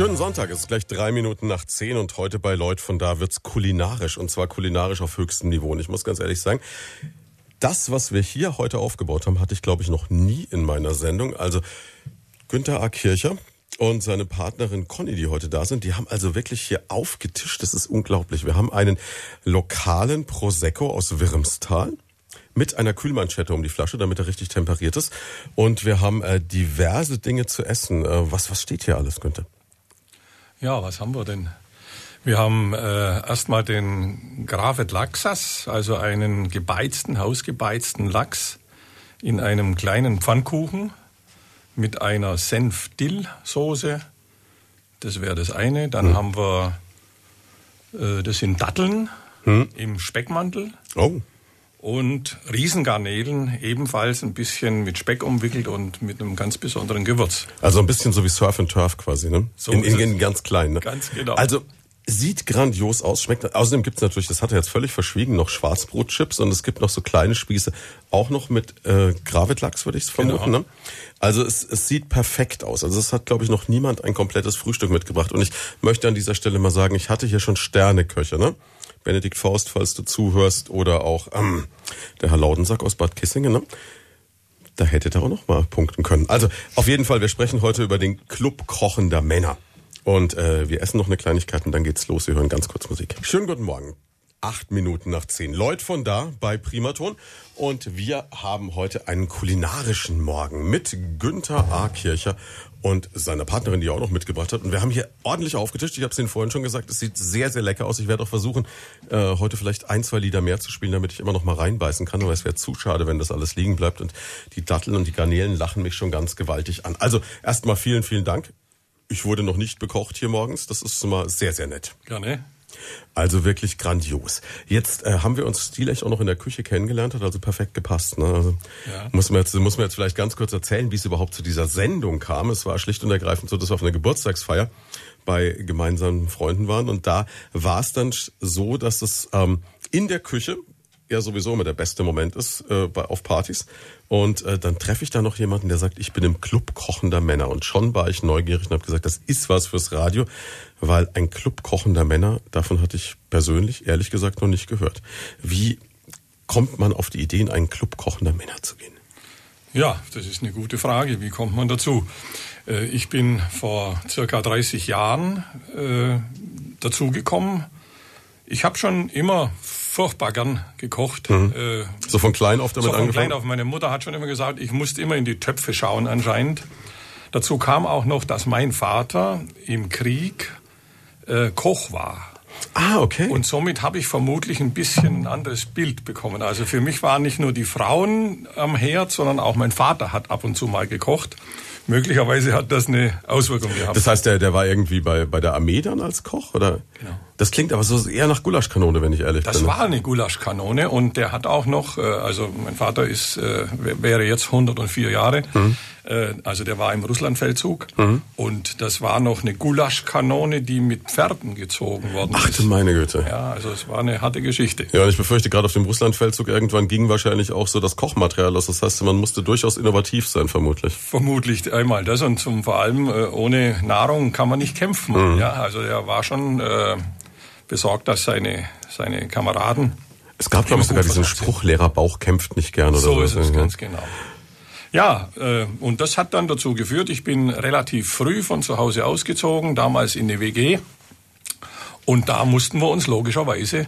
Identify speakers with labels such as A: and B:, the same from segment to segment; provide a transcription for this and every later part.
A: Schönen Sonntag, es ist gleich drei Minuten nach zehn und heute bei Lloyd von da wird's kulinarisch und zwar kulinarisch auf höchstem Niveau. Und ich muss ganz ehrlich sagen, das, was wir hier heute aufgebaut haben, hatte ich glaube ich noch nie in meiner Sendung. Also Günther A. Kircher und seine Partnerin Conny, die heute da sind, die haben also wirklich hier aufgetischt. Das ist unglaublich. Wir haben einen lokalen Prosecco aus Wirmstal mit einer Kühlmanschette um die Flasche, damit er richtig temperiert ist. Und wir haben äh, diverse Dinge zu essen. Äh, was, was steht hier alles, Günther?
B: Ja, was haben wir denn? Wir haben äh, erstmal den Gravet Laxas, also einen gebeizten, hausgebeizten Lachs in einem kleinen Pfannkuchen mit einer Senf-Dill-Soße. Das wäre das eine. Dann hm. haben wir, äh, das sind Datteln hm. im Speckmantel.
A: Oh
B: und Riesengarnelen, ebenfalls ein bisschen mit Speck umwickelt und mit einem ganz besonderen Gewürz.
A: Also ein bisschen so wie Surf and Turf quasi, ne?
B: So
A: in, in, in ganz klein, ne?
B: Ganz genau.
A: Also sieht grandios aus, schmeckt. Außerdem gibt's natürlich, das hat er jetzt völlig verschwiegen, noch Schwarzbrotchips und es gibt noch so kleine Spieße, auch noch mit äh, Gravitlachs, würde ich vermuten. Genau. Ne? Also es, es sieht perfekt aus. Also es hat, glaube ich, noch niemand ein komplettes Frühstück mitgebracht. Und ich möchte an dieser Stelle mal sagen, ich hatte hier schon Sterneköche, ne? Benedikt Faust, falls du zuhörst, oder auch ähm, der Herr Laudensack aus Bad Kissingen. Ne? Da hättet ihr auch noch mal punkten können. Also auf jeden Fall, wir sprechen heute über den Club kochender Männer. Und äh, wir essen noch eine Kleinigkeit und dann geht's los. Wir hören ganz kurz Musik. Schönen guten Morgen. Acht Minuten nach zehn. Leut von da bei Primaton. Und wir haben heute einen kulinarischen Morgen mit Günther A. Kircher und seiner Partnerin, die er auch noch mitgebracht hat. Und wir haben hier ordentlich aufgetischt. Ich habe es Ihnen vorhin schon gesagt, es sieht sehr, sehr lecker aus. Ich werde auch versuchen, äh, heute vielleicht ein, zwei Lieder mehr zu spielen, damit ich immer noch mal reinbeißen kann. Aber es wäre zu schade, wenn das alles liegen bleibt. Und die Datteln und die Garnelen lachen mich schon ganz gewaltig an. Also erstmal vielen, vielen Dank. Ich wurde noch nicht bekocht hier morgens. Das ist immer sehr, sehr nett.
B: Gerne.
A: Also wirklich grandios. Jetzt äh, haben wir uns stilecht auch noch in der Küche kennengelernt, hat also perfekt gepasst. Ne? Also ja. muss, man jetzt, muss man jetzt vielleicht ganz kurz erzählen, wie es überhaupt zu dieser Sendung kam. Es war schlicht und ergreifend so, dass wir auf einer Geburtstagsfeier bei gemeinsamen Freunden waren. Und da war es dann so, dass es ähm, in der Küche ja sowieso immer der beste Moment ist äh, bei, auf Partys. Und äh, dann treffe ich da noch jemanden, der sagt, ich bin im Club kochender Männer. Und schon war ich neugierig und habe gesagt, das ist was fürs Radio, weil ein Club kochender Männer, davon hatte ich persönlich, ehrlich gesagt, noch nicht gehört. Wie kommt man auf die Idee, in einen Club kochender Männer zu gehen?
B: Ja, das ist eine gute Frage. Wie kommt man dazu? Äh, ich bin vor circa 30 Jahren äh, dazugekommen. Ich habe schon immer furchtbar gern gekocht.
A: Mhm. Äh, so von klein auf damit so von angefangen?
B: klein auf. Meine Mutter hat schon immer gesagt, ich musste immer in die Töpfe schauen anscheinend. Dazu kam auch noch, dass mein Vater im Krieg äh, Koch war.
A: Ah, okay.
B: Und somit habe ich vermutlich ein bisschen ein anderes Bild bekommen. Also für mich waren nicht nur die Frauen am Herd, sondern auch mein Vater hat ab und zu mal gekocht möglicherweise hat das eine Auswirkung gehabt.
A: Das heißt, der, der war irgendwie bei, bei der Armee dann als Koch, oder?
B: Genau.
A: Das klingt aber so eher nach Gulaschkanone, wenn ich ehrlich
B: das
A: bin.
B: Das war eine Gulaschkanone und der hat auch noch, äh, also mein Vater ist, äh, wäre jetzt 104 Jahre, mhm. Äh, also der war im Russlandfeldzug mhm. und das war noch eine Gulaschkanone, die mit Pferden gezogen worden
A: Ach,
B: ist.
A: Ach du meine Güte.
B: Ja, also es war eine harte Geschichte.
A: Ja, und ich befürchte, gerade auf dem Russlandfeldzug irgendwann ging wahrscheinlich auch so das Kochmaterial aus. Das heißt, man musste durchaus innovativ sein, vermutlich.
B: Vermutlich einmal das und zum, vor allem äh, ohne Nahrung kann man nicht kämpfen. Mhm. Ja, also er war schon äh, besorgt, dass seine, seine Kameraden
A: es gab, glaube ich, sogar diesen Spruch, Lehrerbauch kämpft nicht gern oder
B: so. So ist es, ja. ganz genau. Ja, äh, und das hat dann dazu geführt, ich bin relativ früh von zu Hause ausgezogen, damals in eine WG. Und da mussten wir uns logischerweise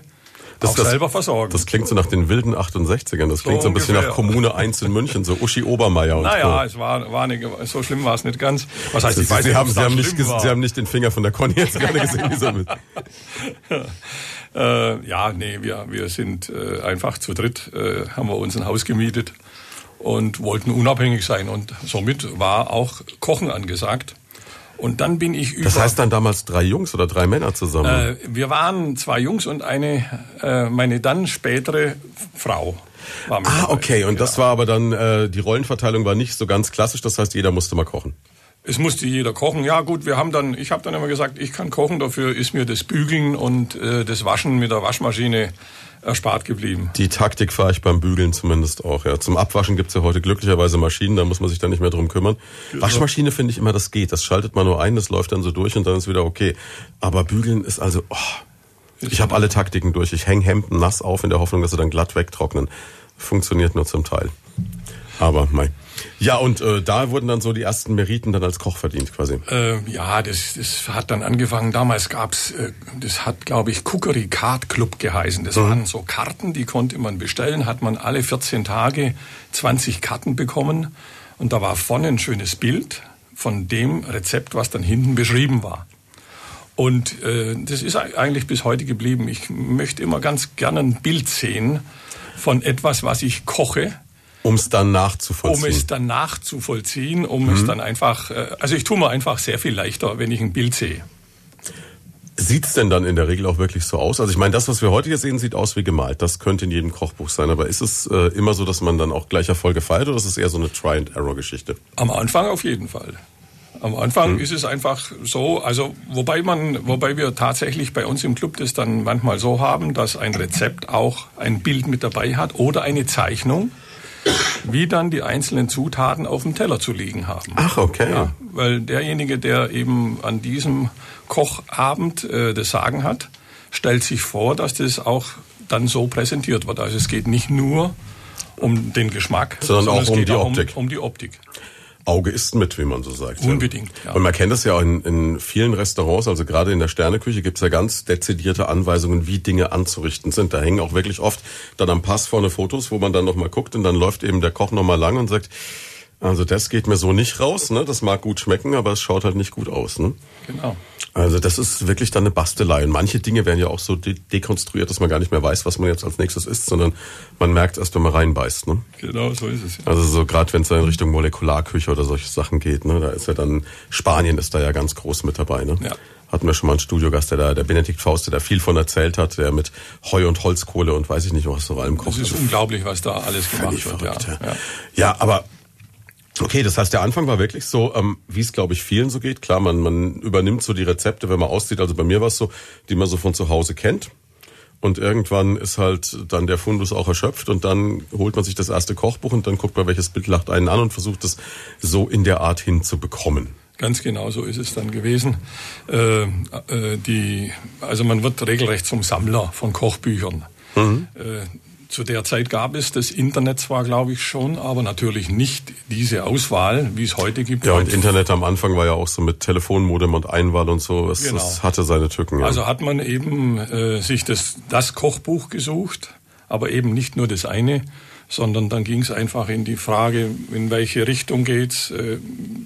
B: das, auch
A: das,
B: selber versorgen.
A: Das klingt so nach den wilden 68ern. Das klingt so, so ein bisschen nach Kommune 1 in München, so Uschi Obermeier und
B: Naja, so. es war, war nicht, so schlimm war es nicht ganz.
A: Was heißt, ich weiß Sie, nicht, haben, Sie, haben nicht, Sie haben nicht den Finger von der Conny jetzt gerade gesehen. Dieser mit.
B: äh, ja, nee, wir, wir sind äh, einfach zu dritt, äh, haben wir uns ein Haus gemietet und wollten unabhängig sein. Und somit war auch Kochen angesagt. Und dann bin ich über.
A: Das heißt dann damals drei Jungs oder drei Männer zusammen?
B: Äh, wir waren zwei Jungs und eine, äh, meine dann spätere Frau.
A: Ah, dabei. okay. Und ja. das war aber dann, äh, die Rollenverteilung war nicht so ganz klassisch. Das heißt, jeder musste mal kochen.
B: Es musste jeder kochen. Ja gut, wir haben dann, ich habe dann immer gesagt, ich kann kochen. Dafür ist mir das Bügeln und äh, das Waschen mit der Waschmaschine erspart geblieben.
A: Die Taktik fahre ich beim Bügeln zumindest auch. Ja. Zum Abwaschen gibt's ja heute glücklicherweise Maschinen, da muss man sich dann nicht mehr drum kümmern. Genau. Waschmaschine finde ich immer, das geht. Das schaltet man nur ein, das läuft dann so durch und dann ist wieder okay. Aber Bügeln ist also, oh, ich habe alle Taktiken durch. Ich hänge Hemden nass auf in der Hoffnung, dass sie dann glatt wegtrocknen. Funktioniert nur zum Teil. Aber mei. Ja, und äh, da wurden dann so die ersten Meriten dann als Koch verdient quasi.
B: Äh, ja, das, das hat dann angefangen. Damals gab's, äh, das hat, glaube ich, Cookery Card Club geheißen. Das mhm. waren so Karten, die konnte man bestellen. Hat man alle 14 Tage 20 Karten bekommen. Und da war vorne ein schönes Bild von dem Rezept, was dann hinten beschrieben war. Und äh, das ist eigentlich bis heute geblieben. Ich möchte immer ganz gerne ein Bild sehen von etwas, was ich koche
A: um es dann nachzuvollziehen.
B: Um es dann nachzuvollziehen, um mhm. es dann einfach, äh, also ich tue mir einfach sehr viel leichter, wenn ich ein Bild sehe.
A: Sieht's denn dann in der Regel auch wirklich so aus? Also ich meine, das, was wir heute hier sehen, sieht aus wie gemalt. Das könnte in jedem Kochbuch sein. Aber ist es äh, immer so, dass man dann auch gleich Erfolge feiert oder ist es eher so eine Try-and-Error-Geschichte?
B: Am Anfang auf jeden Fall. Am Anfang hm. ist es einfach so, also wobei man, wobei wir tatsächlich bei uns im Club das dann manchmal so haben, dass ein Rezept auch ein Bild mit dabei hat oder eine Zeichnung wie dann die einzelnen Zutaten auf dem Teller zu liegen haben.
A: Ach, okay.
B: Ja, weil derjenige, der eben an diesem Kochabend äh, das Sagen hat, stellt sich vor, dass das auch dann so präsentiert wird. Also es geht nicht nur um den Geschmack,
A: sondern, sondern auch um die Optik.
B: Um, um die Optik.
A: Auge isst mit, wie man so sagt.
B: Unbedingt.
A: Ja. Und man kennt das ja auch in, in vielen Restaurants, also gerade in der Sterneküche gibt's ja ganz dezidierte Anweisungen, wie Dinge anzurichten sind. Da hängen auch wirklich oft dann am Pass vorne Fotos, wo man dann nochmal guckt und dann läuft eben der Koch nochmal lang und sagt, also das geht mir so nicht raus, ne? Das mag gut schmecken, aber es schaut halt nicht gut aus, ne?
B: Genau.
A: Also das ist wirklich dann eine Bastelei. Und manche Dinge werden ja auch so de dekonstruiert, dass man gar nicht mehr weiß, was man jetzt als nächstes isst, sondern man merkt erst, wenn man reinbeißt. Ne?
B: Genau, so ist es.
A: Ja. Also so gerade wenn es in Richtung Molekularküche oder solche Sachen geht, ne, da ist ja dann Spanien ist da ja ganz groß mit dabei. Ne? Ja. Hatten wir schon mal einen Studiogast, der da, der Benedikt Faust, der da viel von erzählt hat, der mit Heu und Holzkohle und weiß ich nicht was so allem kocht.
B: Es ist also unglaublich, was da alles gemacht wird. Verrückt,
A: ja. Ja. ja, aber Okay, das heißt, der Anfang war wirklich so, ähm, wie es, glaube ich, vielen so geht. Klar, man, man übernimmt so die Rezepte, wenn man auszieht. Also bei mir war es so, die man so von zu Hause kennt. Und irgendwann ist halt dann der Fundus auch erschöpft und dann holt man sich das erste Kochbuch und dann guckt man, welches Bild lacht einen an und versucht es so in der Art hinzubekommen.
B: Ganz genau so ist es dann gewesen. Äh, äh, die, also man wird regelrecht zum Sammler von Kochbüchern. Mhm. Äh, zu der Zeit gab es das Internet zwar, glaube ich, schon, aber natürlich nicht diese Auswahl, wie es heute gibt.
A: Ja, und Internet am Anfang war ja auch so mit Telefonmodem und Einwahl und so. Es, genau. es hatte seine Tücken.
B: Ja. Also hat man eben äh, sich das, das Kochbuch gesucht, aber eben nicht nur das eine, sondern dann ging es einfach in die Frage, in welche Richtung geht's? Äh,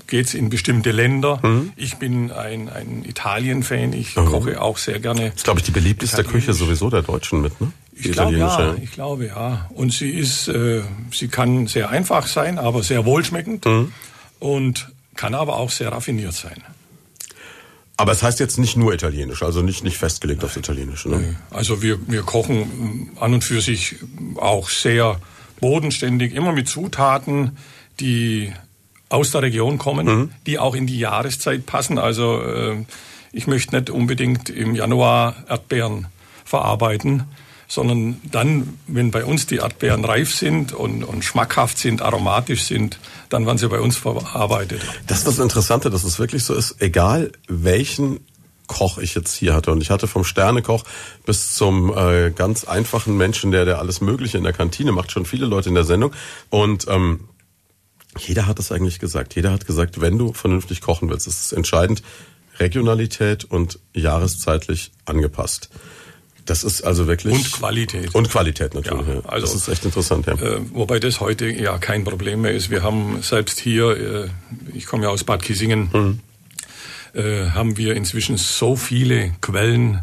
B: geht's in bestimmte Länder? Mhm. Ich bin ein, ein Italien-Fan, ich mhm. koche auch sehr gerne.
A: Das ist, glaube ich, die beliebteste Küche sowieso der Deutschen mit, ne?
B: Ich glaube ja, ich glaube ja. Und sie ist, äh, sie kann sehr einfach sein, aber sehr wohlschmeckend mhm. und kann aber auch sehr raffiniert sein.
A: Aber es heißt jetzt nicht nur Italienisch, also nicht, nicht festgelegt Nein. aufs Italienische. Ne?
B: Also wir, wir kochen an und für sich auch sehr bodenständig, immer mit Zutaten, die aus der Region kommen, mhm. die auch in die Jahreszeit passen. Also äh, ich möchte nicht unbedingt im Januar Erdbeeren verarbeiten, sondern dann, wenn bei uns die Erdbeeren reif sind und, und schmackhaft sind, aromatisch sind, dann werden sie bei uns verarbeitet.
A: Das ist das Interessante, dass es wirklich so ist, egal welchen Koch ich jetzt hier hatte. Und ich hatte vom Sternekoch bis zum äh, ganz einfachen Menschen, der, der alles Mögliche in der Kantine macht, schon viele Leute in der Sendung. Und ähm, jeder hat es eigentlich gesagt. Jeder hat gesagt, wenn du vernünftig kochen willst, ist es entscheidend, Regionalität und jahreszeitlich angepasst. Das ist also wirklich.
B: Und Qualität.
A: Und Qualität natürlich. Ja, also, das ist echt interessant, ja.
B: Äh, wobei das heute ja kein Problem mehr ist. Wir haben selbst hier, äh, ich komme ja aus Bad Kissingen, mhm. äh, haben wir inzwischen so viele Quellen.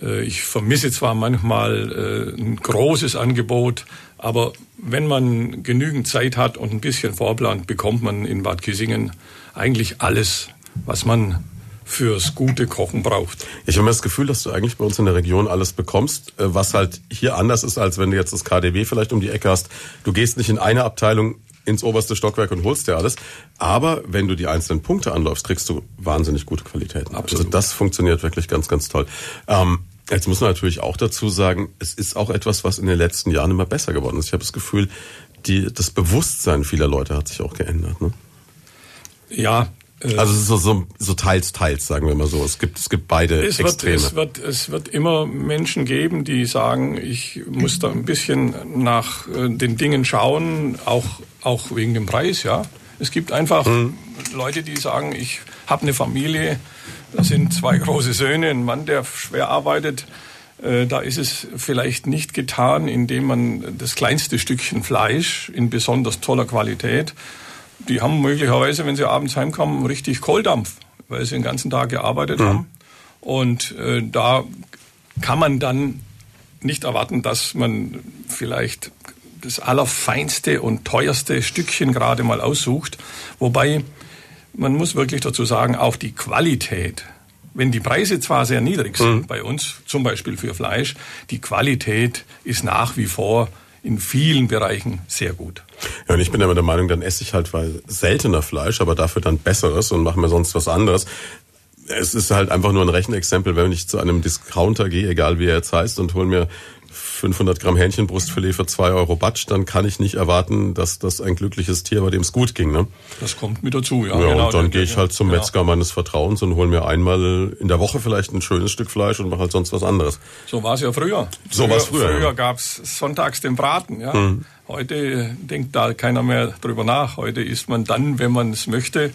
B: Äh, ich vermisse zwar manchmal äh, ein großes Angebot, aber wenn man genügend Zeit hat und ein bisschen vorplant, bekommt man in Bad Kissingen eigentlich alles, was man fürs gute Kochen braucht.
A: Ich habe das Gefühl, dass du eigentlich bei uns in der Region alles bekommst, äh, was halt hier anders ist, als wenn du jetzt das KDW vielleicht um die Ecke hast. Du gehst nicht in eine Abteilung ins oberste Stockwerk und holst dir alles. Aber wenn du die einzelnen Punkte anläufst, kriegst du wahnsinnig gute Qualitäten. Also Absolut. Also das funktioniert wirklich ganz, ganz toll. Ähm, Jetzt muss man natürlich auch dazu sagen, es ist auch etwas, was in den letzten Jahren immer besser geworden ist. Ich habe das Gefühl, die, das Bewusstsein vieler Leute hat sich auch geändert. Ne?
B: Ja,
A: also so, so, so teils, teils, sagen wir mal so. Es gibt, es gibt beide
B: es
A: Extreme.
B: Wird, es, wird, es wird immer Menschen geben, die sagen, ich muss da ein bisschen nach äh, den Dingen schauen, auch, auch wegen dem Preis, ja. Es gibt einfach mhm. Leute, die sagen, ich habe eine Familie, da sind zwei große Söhne, ein Mann, der schwer arbeitet. Äh, da ist es vielleicht nicht getan, indem man das kleinste Stückchen Fleisch in besonders toller Qualität die haben möglicherweise, wenn sie abends heimkommen, richtig Kohldampf, weil sie den ganzen Tag gearbeitet mhm. haben. Und äh, da kann man dann nicht erwarten, dass man vielleicht das allerfeinste und teuerste Stückchen gerade mal aussucht. Wobei man muss wirklich dazu sagen, auch die Qualität, wenn die Preise zwar sehr niedrig sind mhm. bei uns, zum Beispiel für Fleisch, die Qualität ist nach wie vor in vielen Bereichen sehr gut.
A: Ja, und ich bin immer der Meinung, dann esse ich halt weil seltener Fleisch, aber dafür dann besseres und mache mir sonst was anderes. Es ist halt einfach nur ein Rechenexempel, wenn ich zu einem Discounter gehe, egal wie er jetzt heißt, und hole mir 500 Gramm Hähnchenbrustfilet für 2 Euro Batsch, dann kann ich nicht erwarten, dass das ein glückliches Tier, bei dem es gut ging. Ne?
B: Das kommt mit dazu, ja.
A: ja genau, und dann gehe ich halt zum genau. Metzger meines Vertrauens und hole mir einmal in der Woche vielleicht ein schönes Stück Fleisch und mache halt sonst was anderes.
B: So war es ja früher.
A: So war es früher.
B: Früher ja. gab es sonntags den Braten. Ja. Hm. Heute denkt da keiner mehr drüber nach. Heute isst man dann, wenn man es möchte,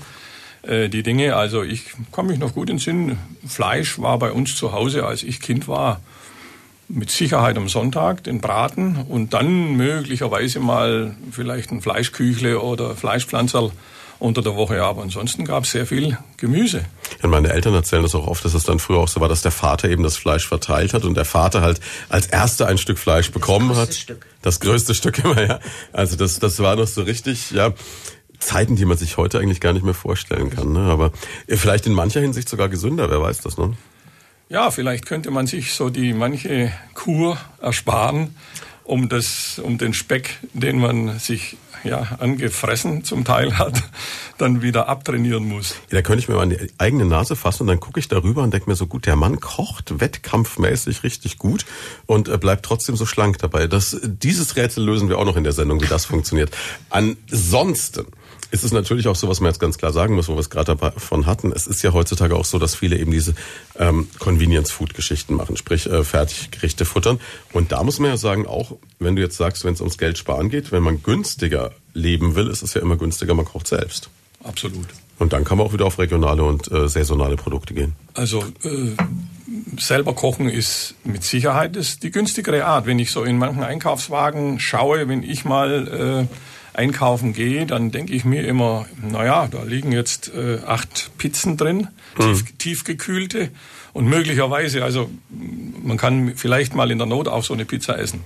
B: äh, die Dinge. Also ich kann mich noch gut in Sinn. Fleisch war bei uns zu Hause, als ich Kind war mit Sicherheit am Sonntag den Braten und dann möglicherweise mal vielleicht ein Fleischküchle oder Fleischpflanzerl unter der Woche. Aber ansonsten gab es sehr viel Gemüse.
A: Ja, meine Eltern erzählen das auch oft, dass es dann früher auch so war, dass der Vater eben das Fleisch verteilt hat und der Vater halt als erster ein Stück Fleisch bekommen das hat. Stück. Das größte Stück immer, ja. Also das, das war noch so richtig, ja. Zeiten, die man sich heute eigentlich gar nicht mehr vorstellen kann. Ne? Aber vielleicht in mancher Hinsicht sogar gesünder, wer weiß das, ne?
B: Ja, vielleicht könnte man sich so die manche Kur ersparen, um das, um den Speck, den man sich ja angefressen zum Teil hat, dann wieder abtrainieren muss.
A: Ja, da könnte ich mir mal die eigene Nase fassen und dann gucke ich darüber und denke mir so gut, der Mann kocht wettkampfmäßig richtig gut und äh, bleibt trotzdem so schlank dabei. Das, dieses Rätsel lösen wir auch noch in der Sendung, wie das funktioniert. Ansonsten ist es natürlich auch so, was man jetzt ganz klar sagen muss, wo wir es gerade davon hatten. Es ist ja heutzutage auch so, dass viele eben diese ähm, Convenience-Food-Geschichten machen, sprich äh, Fertiggerichte futtern. Und da muss man ja sagen, auch wenn du jetzt sagst, wenn es ums Geld sparen geht, wenn man günstiger leben will, ist es ja immer günstiger, man kocht selbst.
B: Absolut.
A: Und dann kann man auch wieder auf regionale und äh, saisonale Produkte gehen.
B: Also äh, selber kochen ist mit Sicherheit ist die günstigere Art. Wenn ich so in manchen Einkaufswagen schaue, wenn ich mal äh, einkaufen gehe, dann denke ich mir immer, naja, da liegen jetzt äh, acht Pizzen drin, tief, mhm. tiefgekühlte und möglicherweise, also man kann vielleicht mal in der Not auch so eine Pizza essen.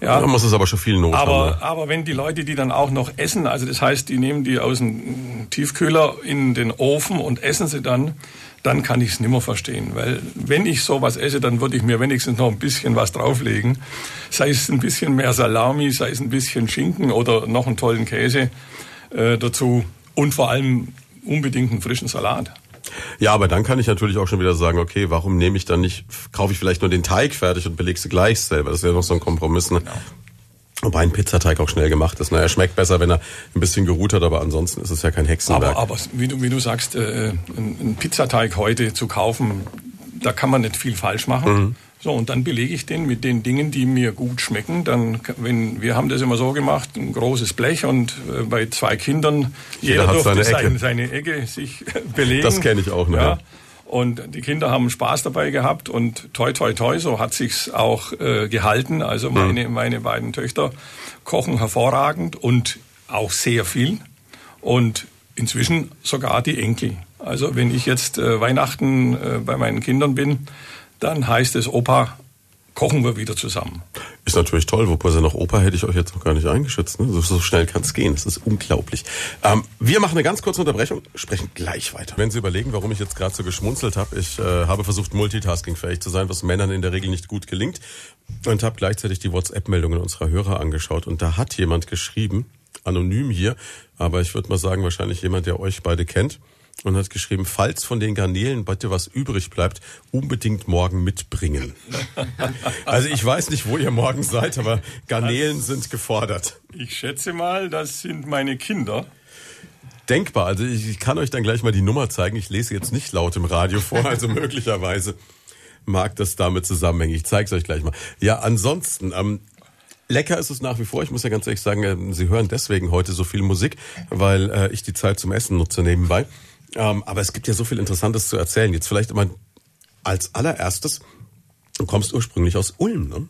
A: Ja, da muss es aber schon viel Not
B: aber,
A: haben.
B: Aber wenn die Leute die dann auch noch essen, also das heißt, die nehmen die aus dem Tiefkühler in den Ofen und essen sie dann, dann kann ich es nimmer verstehen. Weil wenn ich sowas esse, dann würde ich mir wenigstens noch ein bisschen was drauflegen. Sei es ein bisschen mehr Salami, sei es ein bisschen Schinken oder noch einen tollen Käse äh, dazu. Und vor allem unbedingt einen frischen Salat.
A: Ja, aber dann kann ich natürlich auch schon wieder sagen, okay, warum nehme ich dann nicht, kaufe ich vielleicht nur den Teig fertig und belegst gleich selber. Das ist ja noch so ein Kompromiss. Ne? Genau. Wobei ein Pizzateig auch schnell gemacht ist. Na, er schmeckt besser, wenn er ein bisschen geruht hat, aber ansonsten ist es ja kein Hexenwerk.
B: Aber, aber wie, du, wie du sagst, äh, ein Pizzateig heute zu kaufen, da kann man nicht viel falsch machen. Mhm. So, und dann belege ich den mit den Dingen, die mir gut schmecken. Dann, wenn, wir haben das immer so gemacht, ein großes Blech und äh, bei zwei Kindern, jeder, jeder durfte seine Ecke. seine Ecke sich belegen.
A: Das kenne ich auch, ne?
B: Ja. Und die Kinder haben Spaß dabei gehabt und toi toi toi, so hat sich's auch äh, gehalten. Also meine, mhm. meine beiden Töchter kochen hervorragend und auch sehr viel. Und inzwischen sogar die Enkel. Also wenn ich jetzt äh, Weihnachten äh, bei meinen Kindern bin, dann heißt es, Opa, kochen wir wieder zusammen.
A: Ist natürlich toll, wobei sie noch Opa hätte ich euch jetzt noch gar nicht eingeschätzt. Ne? So, so schnell kann es gehen. Das ist unglaublich. Ähm, wir machen eine ganz kurze Unterbrechung, sprechen gleich weiter. Wenn Sie überlegen, warum ich jetzt gerade so geschmunzelt habe, ich äh, habe versucht, multitaskingfähig zu sein, was Männern in der Regel nicht gut gelingt. Und habe gleichzeitig die WhatsApp-Meldungen unserer Hörer angeschaut. Und da hat jemand geschrieben, anonym hier, aber ich würde mal sagen, wahrscheinlich jemand, der euch beide kennt. Und hat geschrieben, falls von den Garnelen bitte was übrig bleibt, unbedingt morgen mitbringen. also ich weiß nicht, wo ihr morgen seid, aber Garnelen das, sind gefordert.
B: Ich schätze mal, das sind meine Kinder.
A: Denkbar. Also ich kann euch dann gleich mal die Nummer zeigen. Ich lese jetzt nicht laut im Radio vor, also möglicherweise mag das damit zusammenhängen. Ich zeige es euch gleich mal. Ja, ansonsten, ähm, lecker ist es nach wie vor. Ich muss ja ganz ehrlich sagen, äh, Sie hören deswegen heute so viel Musik, weil äh, ich die Zeit zum Essen nutze nebenbei. Ähm, aber es gibt ja so viel Interessantes zu erzählen. Jetzt vielleicht immer als allererstes, du kommst ursprünglich aus Ulm, ne?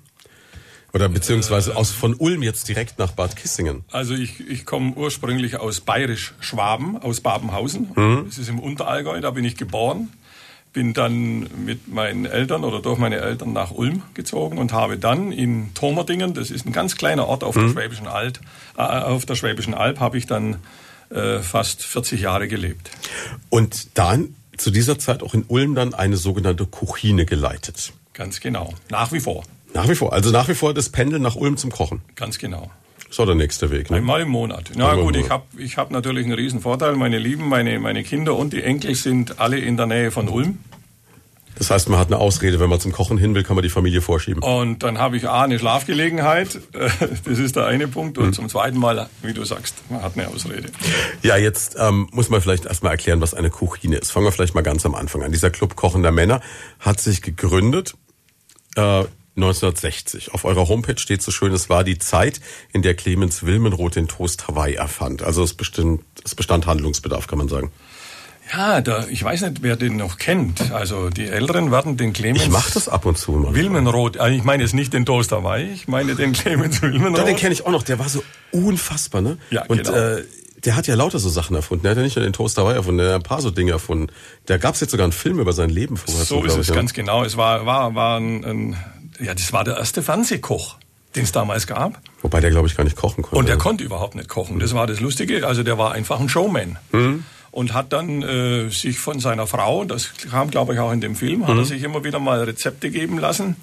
A: Oder beziehungsweise aus von Ulm jetzt direkt nach Bad Kissingen.
B: Also ich, ich komme ursprünglich aus Bayerisch-Schwaben, aus Babenhausen. Mhm. Das ist im Unterallgäu, da bin ich geboren. Bin dann mit meinen Eltern oder durch meine Eltern nach Ulm gezogen und habe dann in Thomerdingen, das ist ein ganz kleiner Ort auf mhm. der Schwäbischen Alb, äh, auf der Schwäbischen Alb, habe ich dann äh, fast 40 Jahre gelebt.
A: Und dann zu dieser Zeit auch in Ulm dann eine sogenannte Kuchine geleitet.
B: Ganz genau. Nach wie vor.
A: Nach wie vor. Also nach wie vor das Pendeln nach Ulm zum Kochen.
B: Ganz genau.
A: Das war der nächste Weg.
B: Ne? Einmal im Monat. Na Einmal gut, ich habe ich hab natürlich einen riesen Vorteil. Meine Lieben, meine, meine Kinder und die Enkel sind alle in der Nähe von Ulm.
A: Das heißt, man hat eine Ausrede, wenn man zum Kochen hin will, kann man die Familie vorschieben.
B: Und dann habe ich A, eine Schlafgelegenheit, das ist der eine Punkt. Und mhm. zum zweiten Mal, wie du sagst, man hat eine Ausrede.
A: Ja, jetzt ähm, muss man vielleicht erstmal erklären, was eine Kuchine ist. Fangen wir vielleicht mal ganz am Anfang an. Dieser Club Kochender Männer hat sich gegründet äh, 1960. Auf eurer Homepage steht so schön, es war die Zeit, in der Clemens Wilmenroth den Toast Hawaii erfand. Also es bestand, es bestand Handlungsbedarf, kann man sagen.
B: Ja, da, ich weiß nicht, wer den noch kennt. Also die Älteren werden den Clemens.
A: Ich mache das ab und zu.
B: Mal. Wilmenroth. Also ich meine jetzt nicht den Toast Hawaii, ich meine den Clemens Wilmenroth. Ja,
A: den kenne ich auch noch. Der war so unfassbar, ne?
B: Ja, und, genau. Äh,
A: der hat ja lauter so Sachen erfunden. Der hat ja nicht nur den Toast Hawaii erfunden, der hat ein paar so Dinge erfunden. Da gab es jetzt sogar einen Film über sein Leben
B: vorher. So ist es, ja. ganz genau. Es war, war, war ein, ein, ja, das war der erste Fernsehkoch den es damals gab.
A: Wobei der, glaube ich, gar nicht kochen konnte.
B: Und der konnte überhaupt nicht kochen. Das war das Lustige. Also der war einfach ein Showman. Mhm und hat dann äh, sich von seiner Frau, das kam glaube ich auch in dem Film, mhm. hat er mhm. sich immer wieder mal Rezepte geben lassen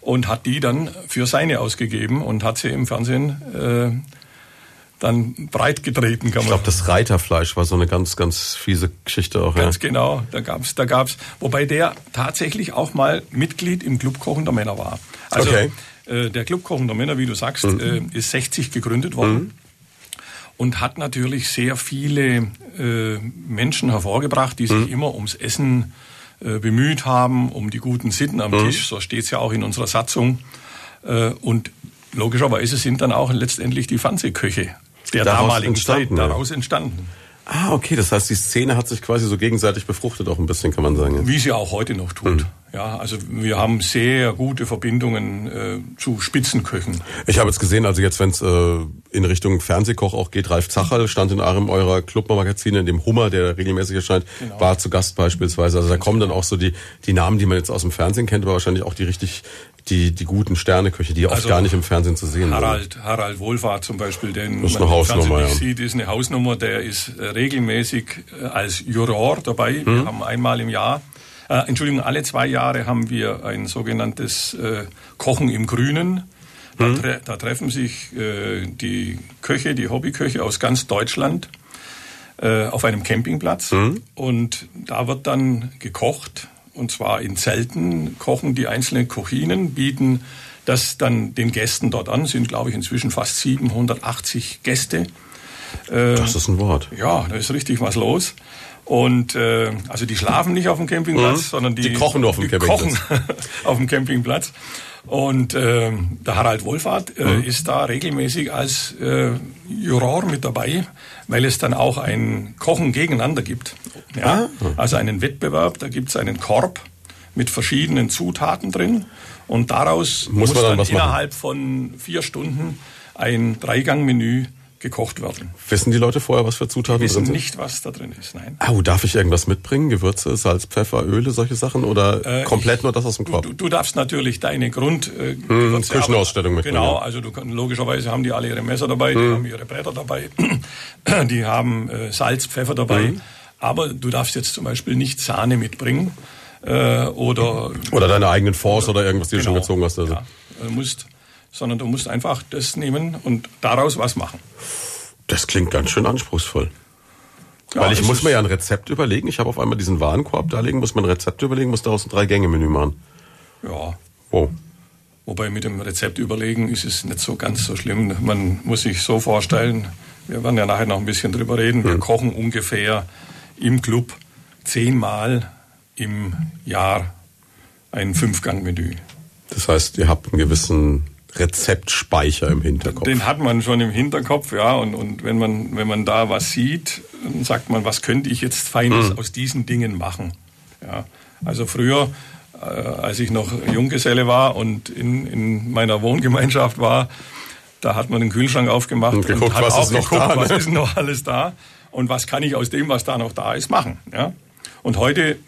B: und hat die dann für seine ausgegeben und hat sie im Fernsehen äh, dann breit getreten,
A: kann man. Ich glaube, das Reiterfleisch war so eine ganz, ganz fiese Geschichte auch.
B: Ganz ja. genau, da gab's, da gab's, wobei der tatsächlich auch mal Mitglied im Club Kochender Männer war. Also okay. äh, der Club Kochender Männer, wie du sagst, mhm. äh, ist 60 gegründet worden. Mhm und hat natürlich sehr viele äh, Menschen hervorgebracht, die sich mhm. immer ums Essen äh, bemüht haben, um die guten Sitten am mhm. Tisch. So steht es ja auch in unserer Satzung. Äh, und logischerweise sind dann auch letztendlich die Fernsehköche der daraus damaligen Zeit daraus entstanden.
A: Ah, okay, das heißt, die Szene hat sich quasi so gegenseitig befruchtet auch ein bisschen, kann man sagen.
B: Wie sie auch heute noch tut. Mhm. Ja, also wir haben sehr gute Verbindungen äh, zu Spitzenköchen.
A: Ich habe jetzt gesehen, also jetzt, wenn es äh, in Richtung Fernsehkoch auch geht, Ralf Zacherl stand in einem eurer Clubmagazine, in dem Hummer, der regelmäßig erscheint, genau. war zu Gast beispielsweise. Also da kommen dann auch so die, die Namen, die man jetzt aus dem Fernsehen kennt, aber wahrscheinlich auch die richtig die, die guten Sterneköche, die oft also gar nicht im Fernsehen zu sehen
B: Harald, sind. Harald Wohlfahrt zum Beispiel, den
A: das ist eine Hausnummer, ja.
B: sieht, ist eine Hausnummer, der ist äh, regelmäßig äh, als Juror dabei. Wir hm. haben einmal im Jahr, äh, Entschuldigung, alle zwei Jahre haben wir ein sogenanntes äh, Kochen im Grünen. Da, hm. tre da treffen sich äh, die Köche, die Hobbyköche aus ganz Deutschland äh, auf einem Campingplatz hm. und da wird dann gekocht und zwar in Zelten kochen die einzelnen Kochinen, bieten das dann den Gästen dort an, sind glaube ich inzwischen fast 780 Gäste.
A: Äh, das ist ein Wort.
B: Ja, da ist richtig was los. Und äh, also die schlafen nicht auf dem Campingplatz, mhm. sondern die,
A: die kochen nur auf dem Campingplatz.
B: Kochen auf dem Campingplatz. Und äh, der Harald Wohlfahrt äh, mhm. ist da regelmäßig als äh, Juror mit dabei, weil es dann auch ein Kochen gegeneinander gibt. Ja? Ah. Also einen Wettbewerb, da gibt es einen Korb mit verschiedenen Zutaten drin und daraus muss, muss dann, dann innerhalb machen. von vier Stunden ein Dreigangmenü gekocht werden.
A: Wissen die Leute vorher, was für Zutaten
B: die
A: drin
B: sind? nicht, was da drin ist, nein.
A: Oh, darf ich irgendwas mitbringen? Gewürze, Salz, Pfeffer, Öle, solche Sachen? Oder äh, komplett ich, nur das aus dem Korb?
B: Du, du darfst natürlich deine Grund...
A: Äh, hm, Küchenausstellung mitbringen.
B: Genau, also du, logischerweise haben die alle ihre Messer dabei, hm. die haben ihre Bretter dabei, die haben äh, Salz, Pfeffer dabei. Hm. Aber du darfst jetzt zum Beispiel nicht Sahne mitbringen. Äh, oder,
A: oder deine eigenen Force oder, oder irgendwas, die genau, du schon gezogen hast. Also. Ja,
B: musst sondern du musst einfach das nehmen und daraus was machen.
A: Das klingt ganz schön anspruchsvoll. Ja, Weil ich muss mir ja ein Rezept überlegen. Ich habe auf einmal diesen Warenkorb da legen, muss man ein Rezept überlegen, muss daraus ein Drei-Gänge-Menü machen.
B: Ja. Wow. Wobei mit dem Rezept überlegen ist es nicht so ganz so schlimm. Man muss sich so vorstellen, wir werden ja nachher noch ein bisschen drüber reden, wir hm. kochen ungefähr im Club zehnmal im Jahr ein Fünfgang-Menü.
A: Das heißt, ihr habt einen gewissen Rezeptspeicher im Hinterkopf.
B: Den hat man schon im Hinterkopf, ja. Und, und wenn, man, wenn man da was sieht, dann sagt man, was könnte ich jetzt Feines mhm. aus diesen Dingen machen. Ja. Also früher, äh, als ich noch Junggeselle war und in, in meiner Wohngemeinschaft war, da hat man den Kühlschrank aufgemacht und, geguckt, und hat was auch ist geguckt, da, ne? was ist noch alles da und was kann ich aus dem, was da noch da ist, machen. Ja. Und heute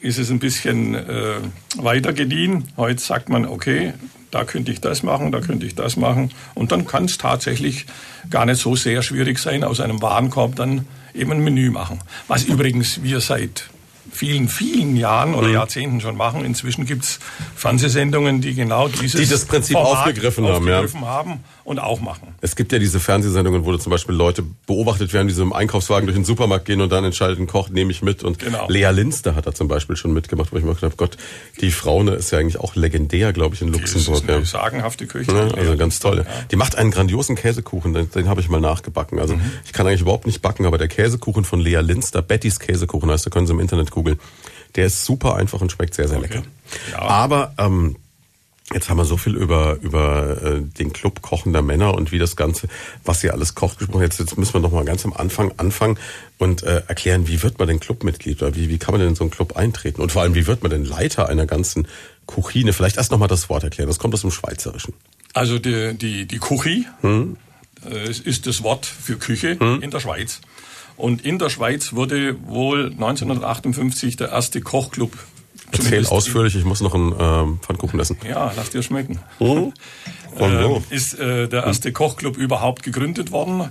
B: ist es ein bisschen äh, weiter gediehen. Heute sagt man, okay, da könnte ich das machen, da könnte ich das machen. Und dann kann es tatsächlich gar nicht so sehr schwierig sein, aus einem Warenkorb dann eben ein Menü machen. Was übrigens wir seit vielen, vielen Jahren oder mhm. Jahrzehnten schon machen. Inzwischen gibt es Fernsehsendungen, die genau dieses
A: die das Prinzip Format aufgegriffen,
B: aufgegriffen
A: haben,
B: ja. haben und auch machen.
A: Es gibt ja diese Fernsehsendungen, wo zum Beispiel Leute beobachtet werden, die so im Einkaufswagen durch den Supermarkt gehen und dann entscheiden, Koch nehme ich mit. Und genau. Lea Linster hat da zum Beispiel schon mitgemacht, wo ich mir gedacht habe, Gott, die Frau ne, ist ja eigentlich auch legendär, glaube ich, in Luxemburg.
B: Die ist eine sagenhafte Küche.
A: Ja, also ganz toll. Ja. Die macht einen grandiosen Käsekuchen, den, den habe ich mal nachgebacken. Also mhm. ich kann eigentlich überhaupt nicht backen, aber der Käsekuchen von Lea Linster, Bettys Käsekuchen heißt, da können Sie im Internet googeln. Der ist super einfach und schmeckt sehr, sehr okay. lecker. Ja. Aber ähm, Jetzt haben wir so viel über über äh, den Club kochender Männer und wie das Ganze, was ihr alles kocht, gesprochen. Jetzt, jetzt müssen wir noch mal ganz am Anfang anfangen und äh, erklären, wie wird man denn Clubmitglied oder wie, wie kann man denn in so einen Club eintreten und vor allem, wie wird man denn Leiter einer ganzen Kuchine? Vielleicht erst noch mal das Wort erklären. Das kommt aus dem Schweizerischen.
B: Also die die die Kuchi hm? äh, ist das Wort für Küche hm? in der Schweiz. Und in der Schweiz wurde wohl 1958 der erste Kochclub.
A: Erzähl ausführlich, ich muss noch einen ähm, Pfannkuchen essen.
B: Ja, lass dir schmecken. Oh. ähm, ist äh, der erste Kochclub überhaupt gegründet worden.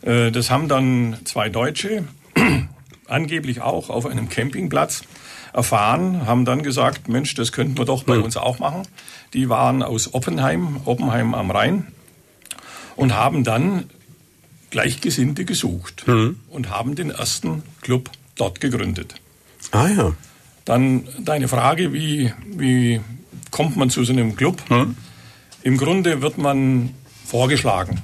B: Äh, das haben dann zwei Deutsche, angeblich auch auf einem Campingplatz, erfahren, haben dann gesagt, Mensch, das könnten wir doch bei hm. uns auch machen. Die waren aus Oppenheim, Oppenheim am Rhein und haben dann Gleichgesinnte gesucht mhm. und haben den ersten Club dort gegründet.
A: Ah ja.
B: Dann deine Frage, wie, wie kommt man zu so einem Club? Mhm. Im Grunde wird man vorgeschlagen.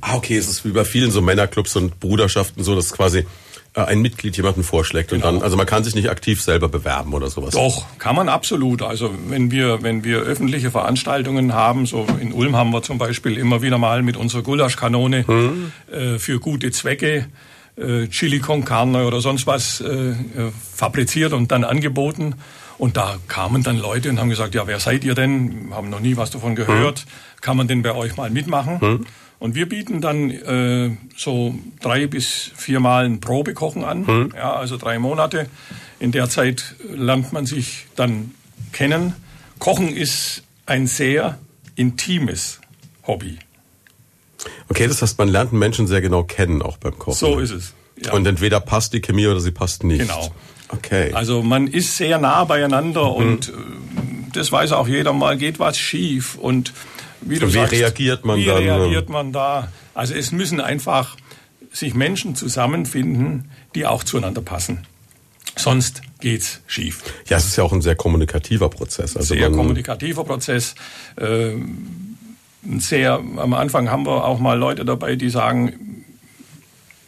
A: Ah, okay, es ist wie bei vielen so Männerclubs und Bruderschaften so, dass quasi äh, ein Mitglied jemanden vorschlägt genau. und dann, also man kann sich nicht aktiv selber bewerben oder sowas.
B: Doch, kann man absolut. Also wenn wir, wenn wir öffentliche Veranstaltungen haben, so in Ulm haben wir zum Beispiel immer wieder mal mit unserer Gulaschkanone hm. äh, für gute Zwecke äh, Chili con Carne oder sonst was äh, äh, fabriziert und dann angeboten. Und da kamen dann Leute und haben gesagt, ja, wer seid ihr denn? Haben noch nie was davon gehört. Hm. Kann man denn bei euch mal mitmachen? Hm. Und wir bieten dann äh, so drei bis viermal ein Probekochen an, mhm. ja, also drei Monate. In der Zeit lernt man sich dann kennen. Kochen ist ein sehr intimes Hobby.
A: Okay, das heißt, man lernt einen Menschen sehr genau kennen, auch beim Kochen.
B: So ist es.
A: Ja. Und entweder passt die Chemie oder sie passt nicht.
B: Genau. Okay. Also man ist sehr nah beieinander mhm. und äh, das weiß auch jeder mal, geht was schief und
A: wie, wie sagst, reagiert man
B: wie
A: dann?
B: Wie reagiert man da? Also es müssen einfach sich Menschen zusammenfinden, die auch zueinander passen. Sonst geht's schief.
A: Ja, es ist ja auch ein sehr kommunikativer Prozess.
B: Also sehr kommunikativer Prozess. Äh, sehr, am Anfang haben wir auch mal Leute dabei, die sagen,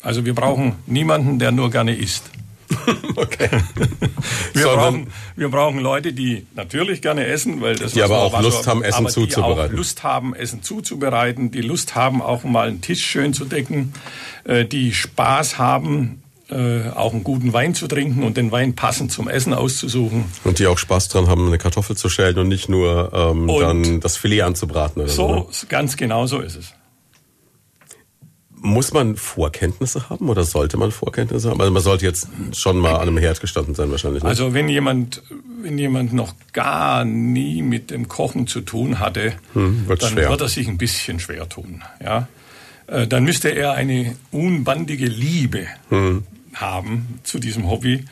B: also wir brauchen niemanden, der nur gerne isst. okay. wir, brauchen, wir brauchen Leute, die natürlich gerne essen, weil das
A: die aber auch Lust haben, Essen zuzubereiten.
B: Die auch Lust haben, Essen zuzubereiten, die Lust haben, auch mal einen Tisch schön zu decken, äh, die Spaß haben, äh, auch einen guten Wein zu trinken und den Wein passend zum Essen auszusuchen.
A: Und die auch Spaß dran haben, eine Kartoffel zu schälen und nicht nur ähm, dann das Filet anzubraten. Oder
B: so, so ne? ganz genau so ist es.
A: Muss man Vorkenntnisse haben oder sollte man Vorkenntnisse haben? Also man sollte jetzt schon mal an einem Herd gestanden sein wahrscheinlich.
B: Ne? Also wenn jemand, wenn jemand noch gar nie mit dem Kochen zu tun hatte, hm, dann schwer. wird er sich ein bisschen schwer tun. Ja? Äh, dann müsste er eine unbandige Liebe hm. Haben zu diesem Hobby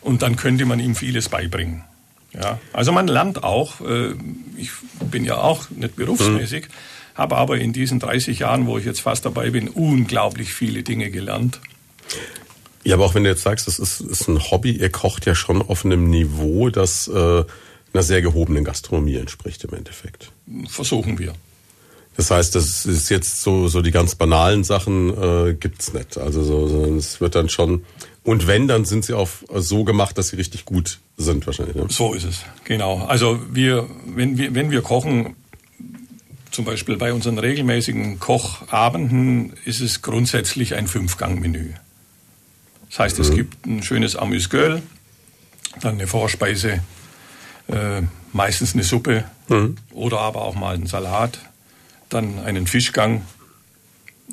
B: und dann könnte man ihm vieles beibringen. Ja? Also man lernt auch, äh, ich bin ja auch nicht berufsmäßig, hm habe aber in diesen 30 Jahren, wo ich jetzt fast dabei bin, unglaublich viele Dinge gelernt.
A: Ja, aber auch wenn du jetzt sagst, das ist, ist ein Hobby, ihr kocht ja schon auf einem Niveau, das äh, einer sehr gehobenen Gastronomie entspricht im Endeffekt.
B: Versuchen wir.
A: Das heißt, das ist jetzt so, so die ganz banalen Sachen äh, gibt's nicht. Also so, so, es wird dann schon. Und wenn, dann sind sie auch so gemacht, dass sie richtig gut sind wahrscheinlich. Ne?
B: So ist es, genau. Also wir, wenn wir, wenn wir kochen, zum Beispiel bei unseren regelmäßigen Kochabenden, ist es grundsätzlich ein Fünfgang-Menü. Das heißt, mhm. es gibt ein schönes Amüsgöl, dann eine Vorspeise, äh, meistens eine Suppe mhm. oder aber auch mal einen Salat, dann einen Fischgang,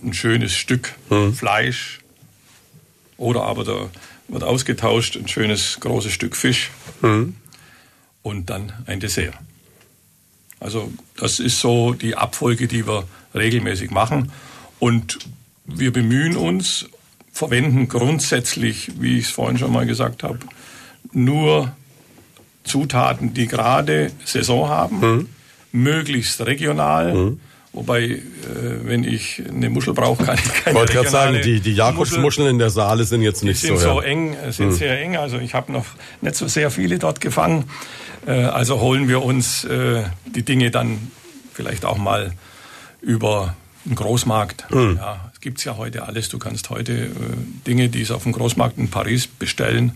B: ein schönes Stück mhm. Fleisch oder aber da wird ausgetauscht ein schönes großes Stück Fisch mhm. und dann ein Dessert. Also das ist so die Abfolge, die wir regelmäßig machen und wir bemühen uns, verwenden grundsätzlich, wie ich es vorhin schon mal gesagt habe, nur Zutaten, die gerade Saison haben, mhm. möglichst regional. Mhm Wobei, äh, wenn ich eine Muschel brauche, kann ich keine
A: Ich wollte gerade sagen, die, die Jakobsmuscheln in der Saale sind jetzt nicht
B: die sind
A: so,
B: so eng, äh, sind hm. sehr eng. Also ich habe noch nicht so sehr viele dort gefangen. Äh, also holen wir uns äh, die Dinge dann vielleicht auch mal über einen Großmarkt. Hm. Ja, es gibt's ja heute alles. Du kannst heute äh, Dinge, die es auf dem Großmarkt in Paris bestellen,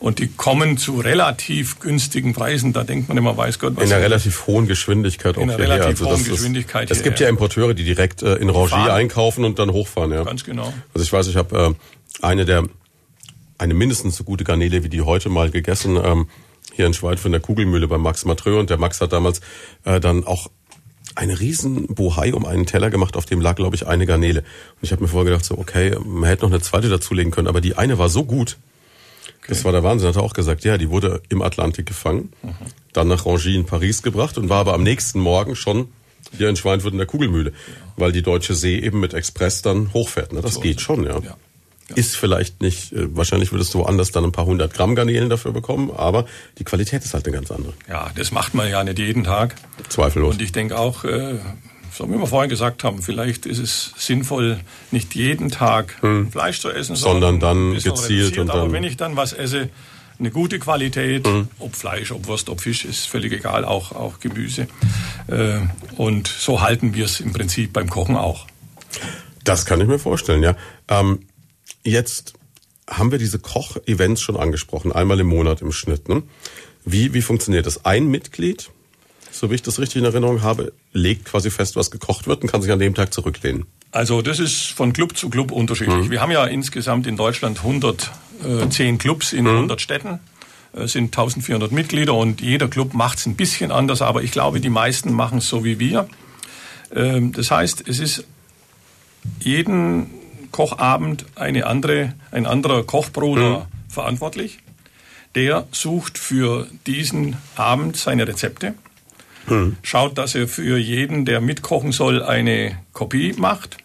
B: und die kommen zu relativ günstigen Preisen. Da denkt man immer, weiß Gott,
A: was. In einer relativ hohen Geschwindigkeit
B: auch In einer relativ also hohen Geschwindigkeit.
A: Ist, es gibt ja Importeure, die direkt äh, in Rangier einkaufen und dann hochfahren. Ja.
B: Ganz genau.
A: Also ich weiß, ich habe äh, eine der eine mindestens so gute Garnele wie die heute mal gegessen. Ähm, hier in Schweid von der Kugelmühle bei Max Matreux und der Max hat damals äh, dann auch eine riesen Bohai um einen Teller gemacht, auf dem lag, glaube ich, eine Garnele. Und ich habe mir vorher gedacht, so, okay, man hätte noch eine zweite dazulegen können, aber die eine war so gut, das war der Wahnsinn, hat er auch gesagt. Ja, die wurde im Atlantik gefangen, mhm. dann nach Rangy in Paris gebracht und war aber am nächsten Morgen schon hier in Schweinfurt in der Kugelmühle, weil die Deutsche See eben mit Express dann hochfährt. Ne? Das so geht schon, ja. ja. Ja. Ist vielleicht nicht, äh, wahrscheinlich würdest du woanders dann ein paar hundert Gramm Garnelen dafür bekommen, aber die Qualität ist halt eine ganz andere.
B: Ja, das macht man ja nicht jeden Tag.
A: Zweifellos.
B: Und ich denke auch, äh, so wie wir vorhin gesagt haben, vielleicht ist es sinnvoll, nicht jeden Tag hm. Fleisch zu essen,
A: sondern, sondern dann gezielt. Und
B: dann Aber wenn ich dann was esse, eine gute Qualität, hm. ob Fleisch, ob Wurst, ob Fisch, ist völlig egal, auch, auch Gemüse. Äh, und so halten wir es im Prinzip beim Kochen auch.
A: Das kann ich mir vorstellen, ja. Ähm, jetzt haben wir diese Koch-Events schon angesprochen, einmal im Monat im Schnitt. Ne? Wie, wie funktioniert das? Ein Mitglied so wie ich das richtig in Erinnerung habe, legt quasi fest, was gekocht wird und kann sich an dem Tag zurücklehnen.
B: Also das ist von Club zu Club unterschiedlich. Mhm. Wir haben ja insgesamt in Deutschland 110 Clubs in mhm. 100 Städten. Es sind 1400 Mitglieder und jeder Club macht es ein bisschen anders, aber ich glaube, die meisten machen es so wie wir. Ähm, das heißt, es ist jeden Kochabend eine andere, ein anderer Kochbruder mhm. verantwortlich. Der sucht für diesen Abend seine Rezepte hm. schaut, dass er für jeden, der mitkochen soll, eine Kopie macht.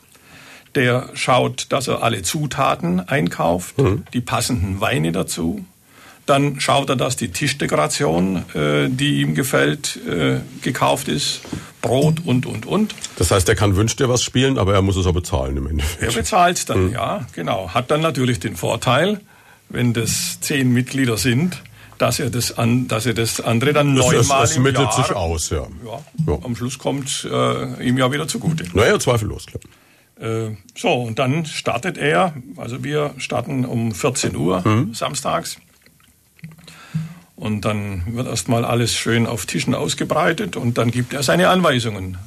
B: Der schaut, dass er alle Zutaten einkauft, hm. die passenden Weine dazu. Dann schaut er, dass die Tischdekoration, äh, die ihm gefällt, äh, gekauft ist. Brot und, und, und.
A: Das heißt, er kann wünscht dir was spielen, aber er muss es auch bezahlen im Endeffekt.
B: Er bezahlt dann, hm. ja, genau. Hat dann natürlich den Vorteil, wenn das zehn Mitglieder sind, dass er das, an, dass er das andere dann neunmal
A: es, es im Jahr, sich aus, ja.
B: ja, ja. Am Schluss kommt äh, ihm ja wieder zugute.
A: Naja, zweifellos, klar.
B: Äh, so, und dann startet er, also wir starten um 14 Uhr mhm. samstags. Und dann wird erstmal alles schön auf Tischen ausgebreitet und dann gibt er seine Anweisungen.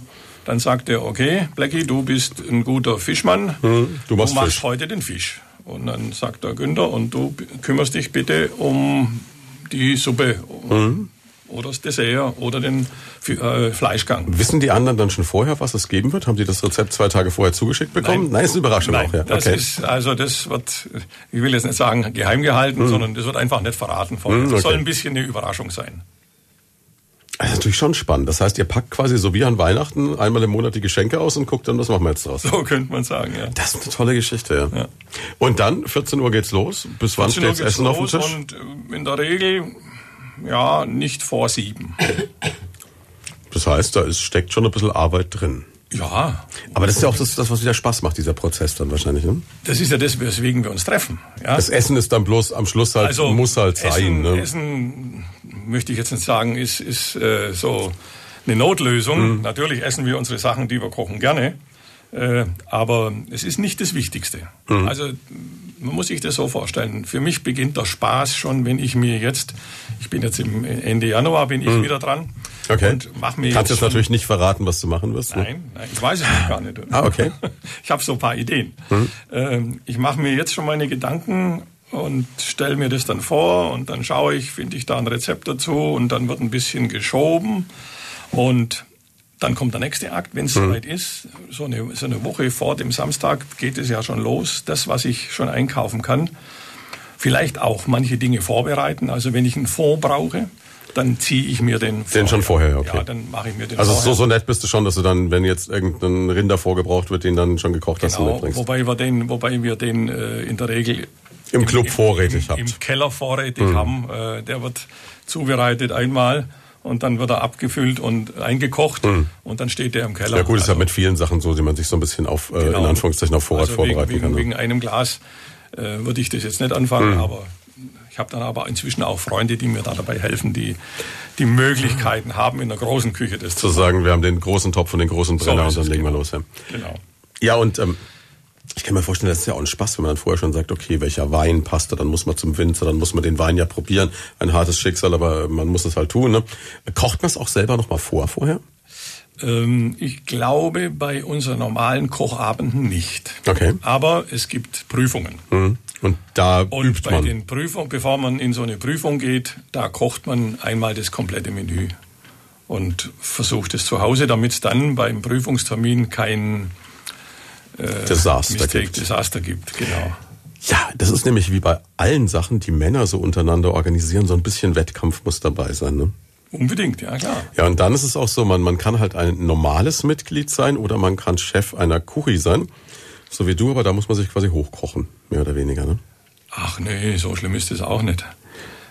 B: Dann sagt er, okay, Blackie, du bist ein guter Fischmann, mhm. du, machst, du machst heute den Fisch. Und dann sagt der Günther, und du kümmerst dich bitte um die Suppe mhm. oder das Dessert oder den äh, Fleischgang.
A: Wissen die anderen dann schon vorher, was es geben wird? Haben die das Rezept zwei Tage vorher zugeschickt bekommen? Nein, Nein ist eine Überraschung Nein, auch. Ja.
B: Das ist, also das wird, ich will jetzt nicht sagen geheim gehalten, mhm. sondern das wird einfach nicht verraten vorher. Mhm, okay. Das soll ein bisschen eine Überraschung sein.
A: Das ist natürlich schon spannend. Das heißt, ihr packt quasi so wie an Weihnachten einmal im Monat die Geschenke aus und guckt dann, was machen wir jetzt draus.
B: So könnte man sagen, ja.
A: Das ist eine tolle Geschichte, ja. ja. Und dann, 14 Uhr geht's los. Bis wann steht's Essen auf dem Tisch?
B: Und äh, in der Regel, ja, nicht vor sieben.
A: Das heißt, da ist, steckt schon ein bisschen Arbeit drin.
B: Ja.
A: Aber das ist ja auch das, das, was wieder Spaß macht, dieser Prozess dann wahrscheinlich, ne?
B: Das ist ja das, weswegen wir uns treffen. Ja?
A: Das Essen ist dann bloß am Schluss halt, also muss halt
B: Essen,
A: sein. Ne?
B: Essen, möchte ich jetzt nicht sagen, ist, ist äh, so eine Notlösung. Mhm. Natürlich essen wir unsere Sachen, die wir kochen, gerne. Äh, aber es ist nicht das Wichtigste. Mhm. Also man muss sich das so vorstellen. Für mich beginnt der Spaß schon, wenn ich mir jetzt, ich bin jetzt im Ende Januar, bin ich mhm. wieder dran.
A: Okay. Und mach mir Kannst jetzt, natürlich nicht verraten, was du machen wirst.
B: Ne? Nein, nein, ich weiß es noch gar nicht.
A: Ah, okay.
B: Ich habe so ein paar Ideen. Mhm. Ähm, ich mache mir jetzt schon meine Gedanken und stelle mir das dann vor und dann schaue ich, finde ich da ein Rezept dazu und dann wird ein bisschen geschoben und dann kommt der nächste Akt, wenn es mhm. soweit ist. So eine, so eine Woche vor dem Samstag geht es ja schon los. Das, was ich schon einkaufen kann. Vielleicht auch manche Dinge vorbereiten. Also wenn ich einen Fond brauche, dann ziehe ich mir den
A: vorher. Den schon vorher, okay.
B: Ja, dann mache ich mir den
A: Also vorher. so, so nett bist du schon, dass du dann, wenn jetzt irgendein Rinder vorgebraucht wird, den dann schon gekocht genau, hast und
B: genau, mitbringst. Wobei wir den, wobei wir den äh, in der Regel
A: im, im Club vorrätig
B: im,
A: habt.
B: Im Keller vorrätig mhm. haben. Äh, der wird zubereitet einmal und dann wird er abgefüllt und eingekocht mhm. und dann steht der im Keller.
A: Ja gut, also, ist ja mit vielen Sachen so, die man sich so ein bisschen auf, äh, genau. in Anführungszeichen auf Vorrat
B: also
A: vorbereiten
B: wegen,
A: kann.
B: Wegen, ne? wegen einem Glas äh, würde ich das jetzt nicht anfangen, mhm. aber ich habe dann aber inzwischen auch Freunde, die mir da dabei helfen, die die Möglichkeiten haben, in der großen Küche das
A: zu sagen. Wir haben den großen Topf und den großen Brenner so und dann legen genau. wir los. Ja.
B: Genau.
A: Ja, und ähm, ich kann mir vorstellen, das ist ja auch ein Spaß, wenn man dann vorher schon sagt, okay, welcher Wein passt da, dann muss man zum Winzer, dann muss man den Wein ja probieren. Ein hartes Schicksal, aber man muss es halt tun. Ne? Kocht man es auch selber noch mal vor vorher?
B: Ähm, ich glaube bei unseren normalen Kochabenden nicht.
A: Okay.
B: Aber es gibt Prüfungen.
A: Mhm. Und da
B: Und
A: übt
B: bei
A: man.
B: den Prüfungen, bevor man in so eine Prüfung geht, da kocht man einmal das komplette Menü und versucht es zu Hause, damit es dann beim Prüfungstermin kein
A: äh, Desaster,
B: Mistake, gibt. Desaster gibt. Genau.
A: Ja, das ist nämlich wie bei allen Sachen, die Männer so untereinander organisieren, so ein bisschen Wettkampf muss dabei sein. Ne?
B: Unbedingt, ja klar.
A: Ja, und dann ist es auch so, man, man kann halt ein normales Mitglied sein oder man kann Chef einer Kuchi sein. So wie du, aber da muss man sich quasi hochkochen, mehr oder weniger, ne?
B: Ach nee, so schlimm ist es auch nicht.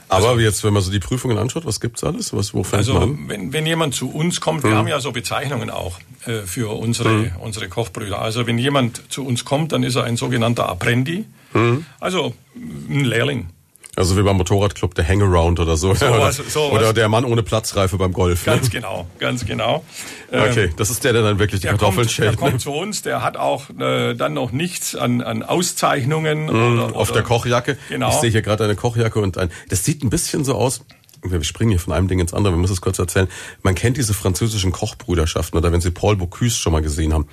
A: Aber also, jetzt, wenn man so die Prüfungen anschaut, was gibt's alles? Was, wo fängt
B: also,
A: man an?
B: Wenn, wenn jemand zu uns kommt, hm. wir haben ja so Bezeichnungen auch äh, für unsere, hm. unsere Kochbrüder. Also wenn jemand zu uns kommt, dann ist er ein sogenannter Apprendi, hm. also ein Lehrling.
A: Also wie beim Motorradclub der Hangaround oder so. so, oder, so oder der Mann ohne Platzreife beim Golf.
B: Ne? Ganz ne? genau, ganz genau.
A: Okay, ähm, das ist der, der dann wirklich die Kartoffeln schält.
B: Der kommt ne? zu uns, der hat auch äh, dann noch nichts an, an Auszeichnungen.
A: Mhm, oder, auf oder, der Kochjacke.
B: Genau.
A: Ich sehe hier gerade eine Kochjacke und ein. Das sieht ein bisschen so aus wir springen hier von einem Ding ins andere, wir müssen es kurz erzählen. Man kennt diese französischen Kochbrüderschaften oder wenn Sie Paul Bocuse schon mal gesehen haben.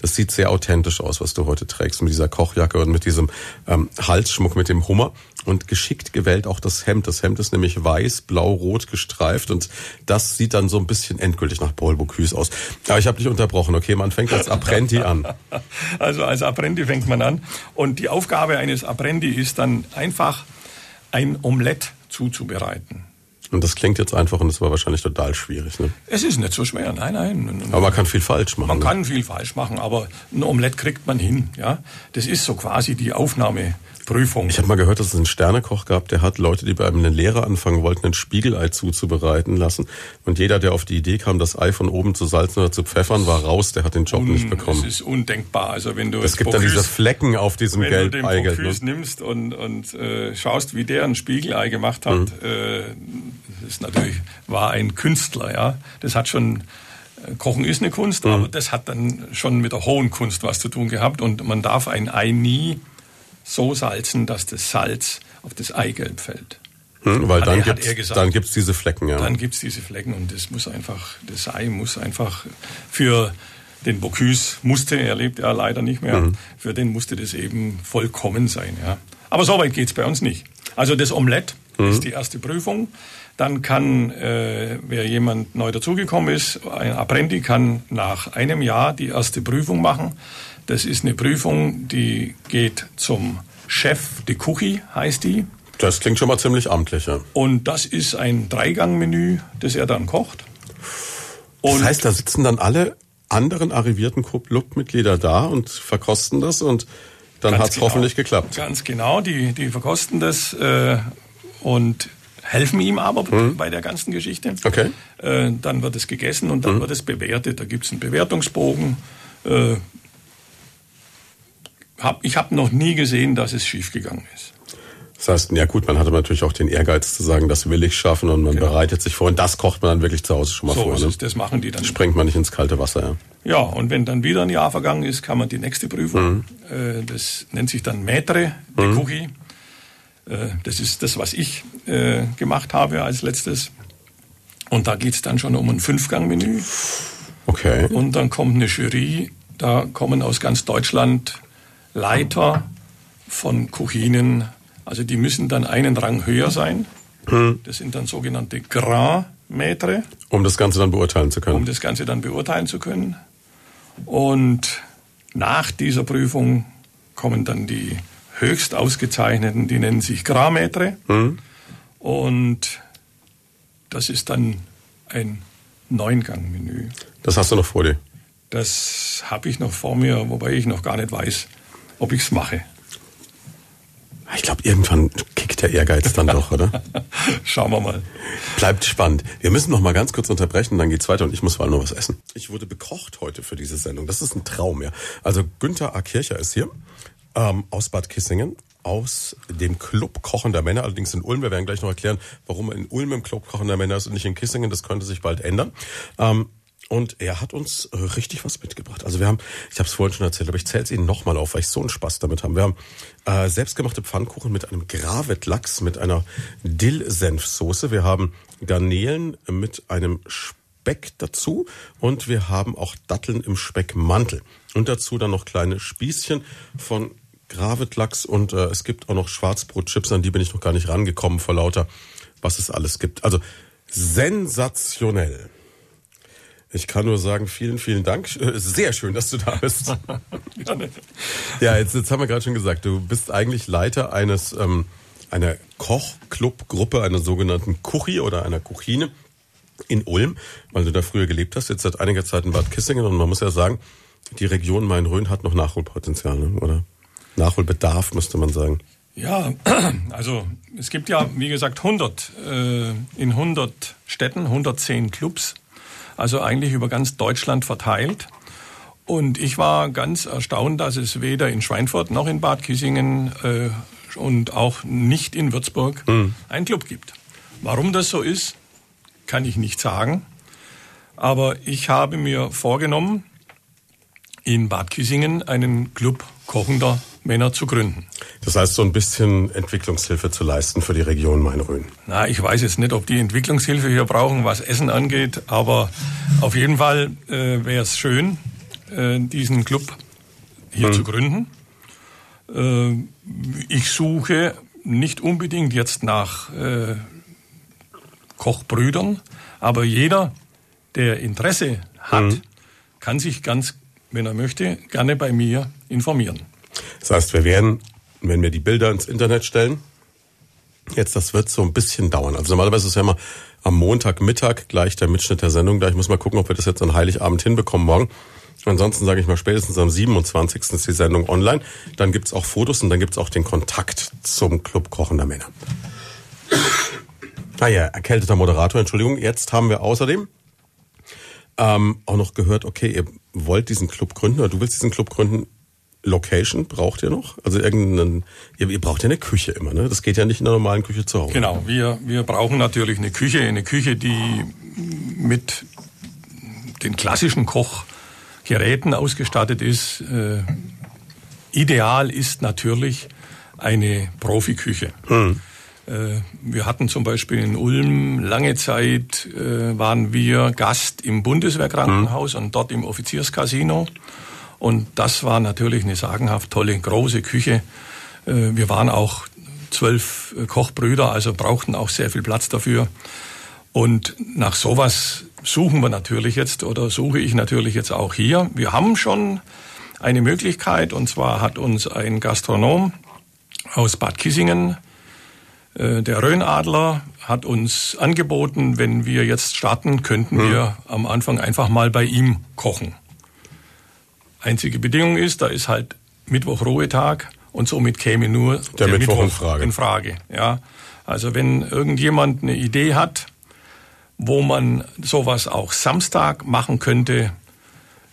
A: Das sieht sehr authentisch aus, was du heute trägst mit dieser Kochjacke und mit diesem ähm, Halsschmuck mit dem Hummer und geschickt gewählt auch das Hemd. Das Hemd ist nämlich weiß, blau, rot gestreift und das sieht dann so ein bisschen endgültig nach Paul Bocuse aus. Aber ich habe dich unterbrochen. Okay, man fängt als Apprendi an.
B: Also als Apprendi fängt man an und die Aufgabe eines Apprendi ist dann einfach ein Omelett zuzubereiten.
A: Und das klingt jetzt einfach und das war wahrscheinlich total schwierig. Ne?
B: Es ist nicht so schwer, nein, nein.
A: Aber man kann viel falsch machen.
B: Man
A: ne?
B: kann viel falsch machen, aber ein Omelett kriegt man hin. Ja, Das ist so quasi die Aufnahme Prüfung.
A: Ich habe mal gehört, dass es einen Sternekoch gab, der hat Leute, die bei einem eine Lehre anfangen wollten, ein Spiegelei zuzubereiten lassen. Und jeder, der auf die Idee kam, das Ei von oben zu salzen oder zu pfeffern, war raus, der hat den Job Un, nicht bekommen.
B: Das ist undenkbar. Also wenn du
A: es gibt Bocuse, dann diese Flecken auf diesem Gelb
B: Wenn du den Bocuse ne? nimmst und, und äh, schaust, wie der ein Spiegelei gemacht hat, mhm. äh, das ist natürlich war ein Künstler, ja. Das hat schon äh, Kochen ist eine Kunst, mhm. aber das hat dann schon mit der hohen Kunst was zu tun gehabt und man darf ein Ei nie so salzen, dass das Salz auf das Eigelb fällt.
A: Hm, weil dann gibt es dann gibt's diese Flecken, ja.
B: Dann gibt es diese Flecken und das muss einfach, das Ei muss einfach für den Bocuse musste, er lebt ja leider nicht mehr, mhm. für den musste das eben vollkommen sein, ja. Aber so weit geht's bei uns nicht. Also das Omelett mhm. ist die erste Prüfung. Dann kann, äh, wer jemand neu dazugekommen ist, ein Apprendi kann nach einem Jahr die erste Prüfung machen. Das ist eine Prüfung, die geht zum Chef de Cookie, heißt die.
A: Das klingt schon mal ziemlich amtlich, ja.
B: Und das ist ein Dreigangmenü, das er dann kocht.
A: Und das heißt, da sitzen dann alle anderen arrivierten Clubmitglieder da und verkosten das und dann hat es genau, hoffentlich geklappt.
B: Ganz genau, die, die verkosten das äh, und helfen ihm aber mhm. bei der ganzen Geschichte.
A: Okay.
B: Äh, dann wird es gegessen und dann mhm. wird es bewertet. Da gibt es einen Bewertungsbogen. Äh, hab, ich habe noch nie gesehen, dass es schiefgegangen ist.
A: Das heißt, ja gut, man hatte natürlich auch den Ehrgeiz zu sagen, das will ich schaffen und man genau. bereitet sich vor und das kocht man dann wirklich zu Hause schon mal
B: so
A: vor.
B: Ne? Es, das machen die dann.
A: Sprengt man nicht ins kalte Wasser, ja.
B: Ja, und wenn dann wieder ein Jahr vergangen ist, kann man die nächste Prüfung, mhm. äh, das nennt sich dann Maitre de mhm. Cookie. Äh, das ist das, was ich äh, gemacht habe als letztes. Und da geht's dann schon um ein Fünfgang-Menü.
A: Okay.
B: Und dann kommt eine Jury, da kommen aus ganz Deutschland Leiter von Kuchinen, also die müssen dann einen Rang höher sein. Hm. Das sind dann sogenannte Grand Maître.
A: Um das Ganze dann beurteilen zu können.
B: Um das Ganze dann beurteilen zu können. Und nach dieser Prüfung kommen dann die höchst ausgezeichneten, die nennen sich Grand Maître. Hm. Und das ist dann ein Neungang-Menü.
A: Das hast du noch vor dir?
B: Das habe ich noch vor mir, wobei ich noch gar nicht weiß, ob ich es mache.
A: Ich glaube, irgendwann kickt der Ehrgeiz dann doch, oder?
B: Schauen wir mal.
A: Bleibt spannend. Wir müssen noch mal ganz kurz unterbrechen, dann geht's weiter und ich muss vor allem noch was essen. Ich wurde bekocht heute für diese Sendung. Das ist ein Traum, ja. Also Günther A. Kircher ist hier ähm, aus Bad Kissingen aus dem Club Kochender Männer, allerdings in Ulm. Wir werden gleich noch erklären, warum er in Ulm im Club Kochender Männer ist und nicht in Kissingen. Das könnte sich bald ändern. Ähm, und er hat uns äh, richtig was mitgebracht. Also wir haben, ich habe es vorhin schon erzählt, aber ich zähle es Ihnen nochmal auf, weil ich so einen Spaß damit habe. Wir haben äh, selbstgemachte Pfannkuchen mit einem Gravetlachs, mit einer Dill-Senfsoße. Wir haben Garnelen mit einem Speck dazu und wir haben auch Datteln im Speckmantel. Und dazu dann noch kleine Spießchen von Gravetlachs und äh, es gibt auch noch Schwarzbrotchips, an die bin ich noch gar nicht rangekommen vor lauter, was es alles gibt. Also sensationell. Ich kann nur sagen, vielen, vielen Dank. Sehr schön, dass du da bist. ja, jetzt, jetzt haben wir gerade schon gesagt, du bist eigentlich Leiter eines ähm, einer Kochclub-Gruppe, einer sogenannten Kuchi oder einer Kuchine in Ulm, weil du da früher gelebt hast, jetzt seit einiger Zeit in Bad Kissingen und man muss ja sagen, die Region Main-Rhön hat noch Nachholpotenzial, ne? oder? Nachholbedarf, müsste man sagen.
B: Ja, also es gibt ja, wie gesagt, 100 äh, in 100 Städten, 110 Clubs also eigentlich über ganz Deutschland verteilt. Und ich war ganz erstaunt, dass es weder in Schweinfurt noch in Bad Kissingen äh, und auch nicht in Würzburg mhm. einen Club gibt. Warum das so ist, kann ich nicht sagen. Aber ich habe mir vorgenommen, in Bad Kissingen einen Club kochender Männer zu gründen.
A: Das heißt, so ein bisschen Entwicklungshilfe zu leisten für die Region Main-Rhön.
B: Na, ich weiß jetzt nicht, ob die Entwicklungshilfe hier brauchen, was Essen angeht, aber auf jeden Fall äh, wäre es schön, äh, diesen Club hier hm. zu gründen. Äh, ich suche nicht unbedingt jetzt nach äh, Kochbrüdern, aber jeder, der Interesse hat, hm. kann sich ganz, wenn er möchte, gerne bei mir informieren.
A: Das heißt, wir werden, wenn wir die Bilder ins Internet stellen, jetzt, das wird so ein bisschen dauern. Also normalerweise ist ja immer am Montagmittag gleich der Mitschnitt der Sendung da. Ich muss mal gucken, ob wir das jetzt an Heiligabend hinbekommen morgen. Ansonsten sage ich mal, spätestens am 27. ist die Sendung online. Dann gibt's auch Fotos und dann gibt's auch den Kontakt zum Club Kochender Männer. Ah ja, erkälteter Moderator, Entschuldigung. Jetzt haben wir außerdem ähm, auch noch gehört, okay, ihr wollt diesen Club gründen oder du willst diesen Club gründen Location braucht ihr noch? Also irgendeinen, ihr, ihr, braucht ja eine Küche immer, ne? Das geht ja nicht in der normalen Küche zu Hause.
B: Genau, wir, wir brauchen natürlich eine Küche, eine Küche, die mit den klassischen Kochgeräten ausgestattet ist. Äh, ideal ist natürlich eine Profiküche. Hm. Äh, wir hatten zum Beispiel in Ulm lange Zeit äh, waren wir Gast im Bundeswehrkrankenhaus hm. und dort im Offizierscasino. Und das war natürlich eine sagenhaft tolle, große Küche. Äh, wir waren auch zwölf äh, Kochbrüder, also brauchten auch sehr viel Platz dafür. Und nach sowas suchen wir natürlich jetzt oder suche ich natürlich jetzt auch hier. Wir haben schon eine Möglichkeit und zwar hat uns ein Gastronom aus Bad Kissingen, äh, der Rhönadler, hat uns angeboten, wenn wir jetzt starten, könnten hm. wir am Anfang einfach mal bei ihm kochen. Einzige Bedingung ist, da ist halt Mittwoch Ruhetag und somit käme nur
A: der, der Mittwoch, Mittwoch in Frage.
B: In Frage ja. Also wenn irgendjemand eine Idee hat, wo man sowas auch Samstag machen könnte,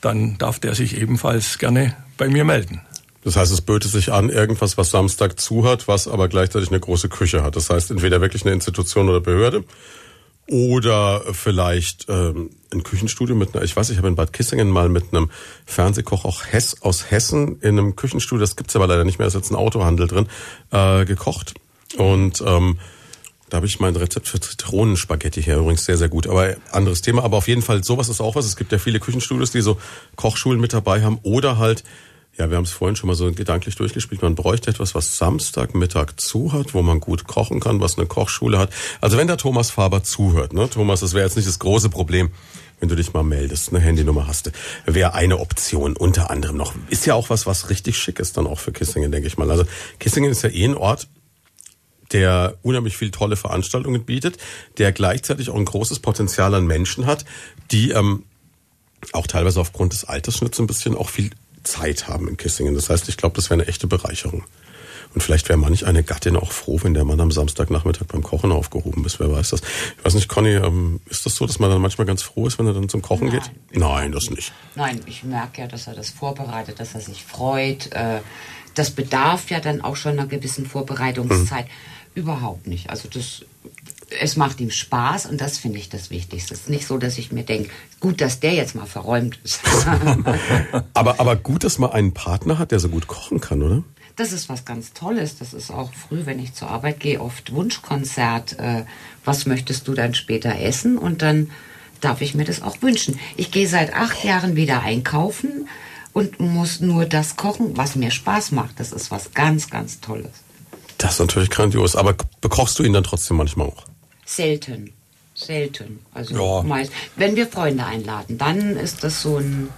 B: dann darf der sich ebenfalls gerne bei mir melden.
A: Das heißt, es böte sich an, irgendwas, was Samstag zu hat, was aber gleichzeitig eine große Küche hat. Das heißt, entweder wirklich eine Institution oder Behörde oder vielleicht ähm, ein Küchenstudio mit einer, ich weiß, ich habe in Bad Kissingen mal mit einem Fernsehkoch auch Hess aus Hessen in einem Küchenstudio, das gibt's aber leider nicht mehr, da ist jetzt ein Autohandel drin, äh, gekocht. Und ähm, da habe ich mein Rezept für Zitronenspaghetti her, übrigens sehr, sehr gut. Aber anderes Thema. Aber auf jeden Fall, sowas ist auch was. Es gibt ja viele Küchenstudios, die so Kochschulen mit dabei haben. Oder halt, ja, wir haben es vorhin schon mal so gedanklich durchgespielt. Man bräuchte etwas, was Samstagmittag zu hat, wo man gut kochen kann, was eine Kochschule hat. Also wenn der Thomas Faber zuhört, ne? Thomas, das wäre jetzt nicht das große Problem wenn du dich mal meldest, eine Handynummer hast, wäre eine Option unter anderem noch. Ist ja auch was, was richtig schick ist dann auch für Kissingen, denke ich mal. Also Kissingen ist ja eh ein Ort, der unheimlich viel tolle Veranstaltungen bietet, der gleichzeitig auch ein großes Potenzial an Menschen hat, die ähm, auch teilweise aufgrund des Altersschnitts ein bisschen auch viel Zeit haben in Kissingen. Das heißt, ich glaube, das wäre eine echte Bereicherung. Und vielleicht wäre manch eine Gattin auch froh, wenn der Mann am Samstagnachmittag beim Kochen aufgehoben ist. Wer weiß das? Ich weiß nicht, Conny, ähm, ist das so, dass man dann manchmal ganz froh ist, wenn er dann zum Kochen Nein, geht? Nein, das nicht.
C: Nein, ich merke ja, dass er das vorbereitet, dass er sich freut. Äh, das bedarf ja dann auch schon einer gewissen Vorbereitungszeit. Hm. Überhaupt nicht. Also das, es macht ihm Spaß und das finde ich das Wichtigste. Es ist nicht so, dass ich mir denke, gut, dass der jetzt mal verräumt ist.
A: aber, aber gut, dass man einen Partner hat, der so gut kochen kann, oder?
C: Das ist was ganz Tolles. Das ist auch früh, wenn ich zur Arbeit gehe, oft Wunschkonzert. Äh, was möchtest du dann später essen? Und dann darf ich mir das auch wünschen. Ich gehe seit acht Jahren wieder einkaufen und muss nur das kochen, was mir Spaß macht. Das ist was ganz, ganz Tolles.
A: Das ist natürlich grandios. Aber bekochst du ihn dann trotzdem manchmal auch?
C: Selten. Selten. Also ja. meist, wenn wir Freunde einladen, dann ist das so ein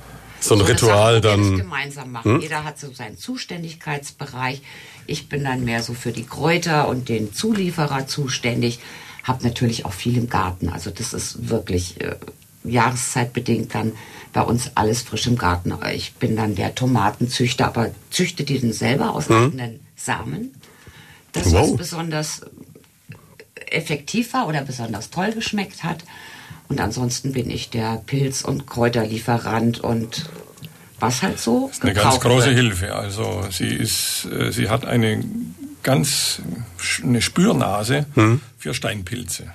A: so ein so Ritual Sache, dann
C: gemeinsam machen. Hm? Jeder hat so seinen Zuständigkeitsbereich. Ich bin dann mehr so für die Kräuter und den Zulieferer zuständig. Hab natürlich auch viel im Garten. Also das ist wirklich äh, jahreszeitbedingt dann bei uns alles frisch im Garten. Ich bin dann der Tomatenzüchter, aber züchte die dann selber aus hm? eigenen Samen das, wow. was besonders effektiv war oder besonders toll geschmeckt hat. Und ansonsten bin ich der Pilz- und Kräuterlieferant und was halt so.
B: Das ist eine ganz große wird. Hilfe. Also sie ist, äh, sie hat eine ganz eine Spürnase hm. für Steinpilze.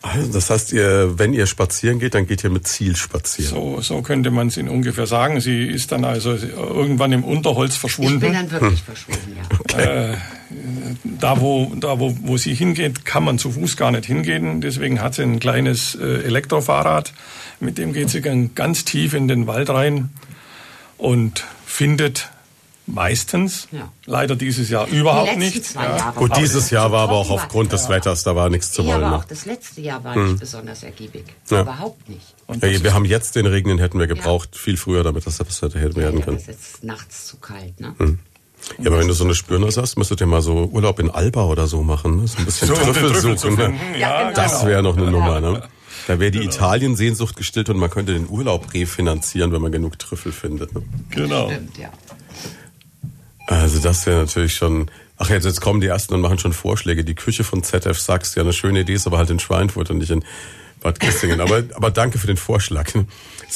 A: Also das heißt, ihr, wenn ihr spazieren geht, dann geht ihr mit Ziel spazieren.
B: So, so könnte man es in ungefähr sagen. Sie ist dann also irgendwann im Unterholz verschwunden. Ich bin
C: dann wirklich hm. verschwunden, ja. Okay. Äh,
B: da, wo, da wo, wo sie hingeht, kann man zu Fuß gar nicht hingehen. Deswegen hat sie ein kleines äh, Elektrofahrrad. Mit dem geht sie ganz tief in den Wald rein und findet Meistens. Ja. Leider dieses Jahr überhaupt nicht.
A: Ja. Gut, dieses Jahr war aber auch aufgrund des Wetters, da war nichts zu wollen. Ja, aber
C: auch das letzte Jahr war hm. nicht besonders ergiebig. Ja. Überhaupt nicht.
A: Wir haben jetzt den Regen, den hätten wir gebraucht, viel früher, damit das hätte werden können.
C: Es ist nachts zu kalt, ne?
A: Hm. Ja, aber wenn du so eine Spürnase hast, müsstet ihr mal so Urlaub in Alba oder so machen. Ne? So ein bisschen so, Trüffel, Trüffel suchen. Ne? Ja, genau. Das wäre noch eine Nummer. Ne? Da wäre die genau. Italien-Sehnsucht gestillt und man könnte den Urlaub refinanzieren, wenn man genug Trüffel findet. Ne?
B: Genau. Stimmt, ja.
A: Also das wäre natürlich schon. Ach jetzt, jetzt kommen die ersten und machen schon Vorschläge. Die Küche von ZF Sachs, ja eine schöne Idee ist, aber halt in Schweinfurt und nicht in Bad Kissingen. aber, aber danke für den Vorschlag.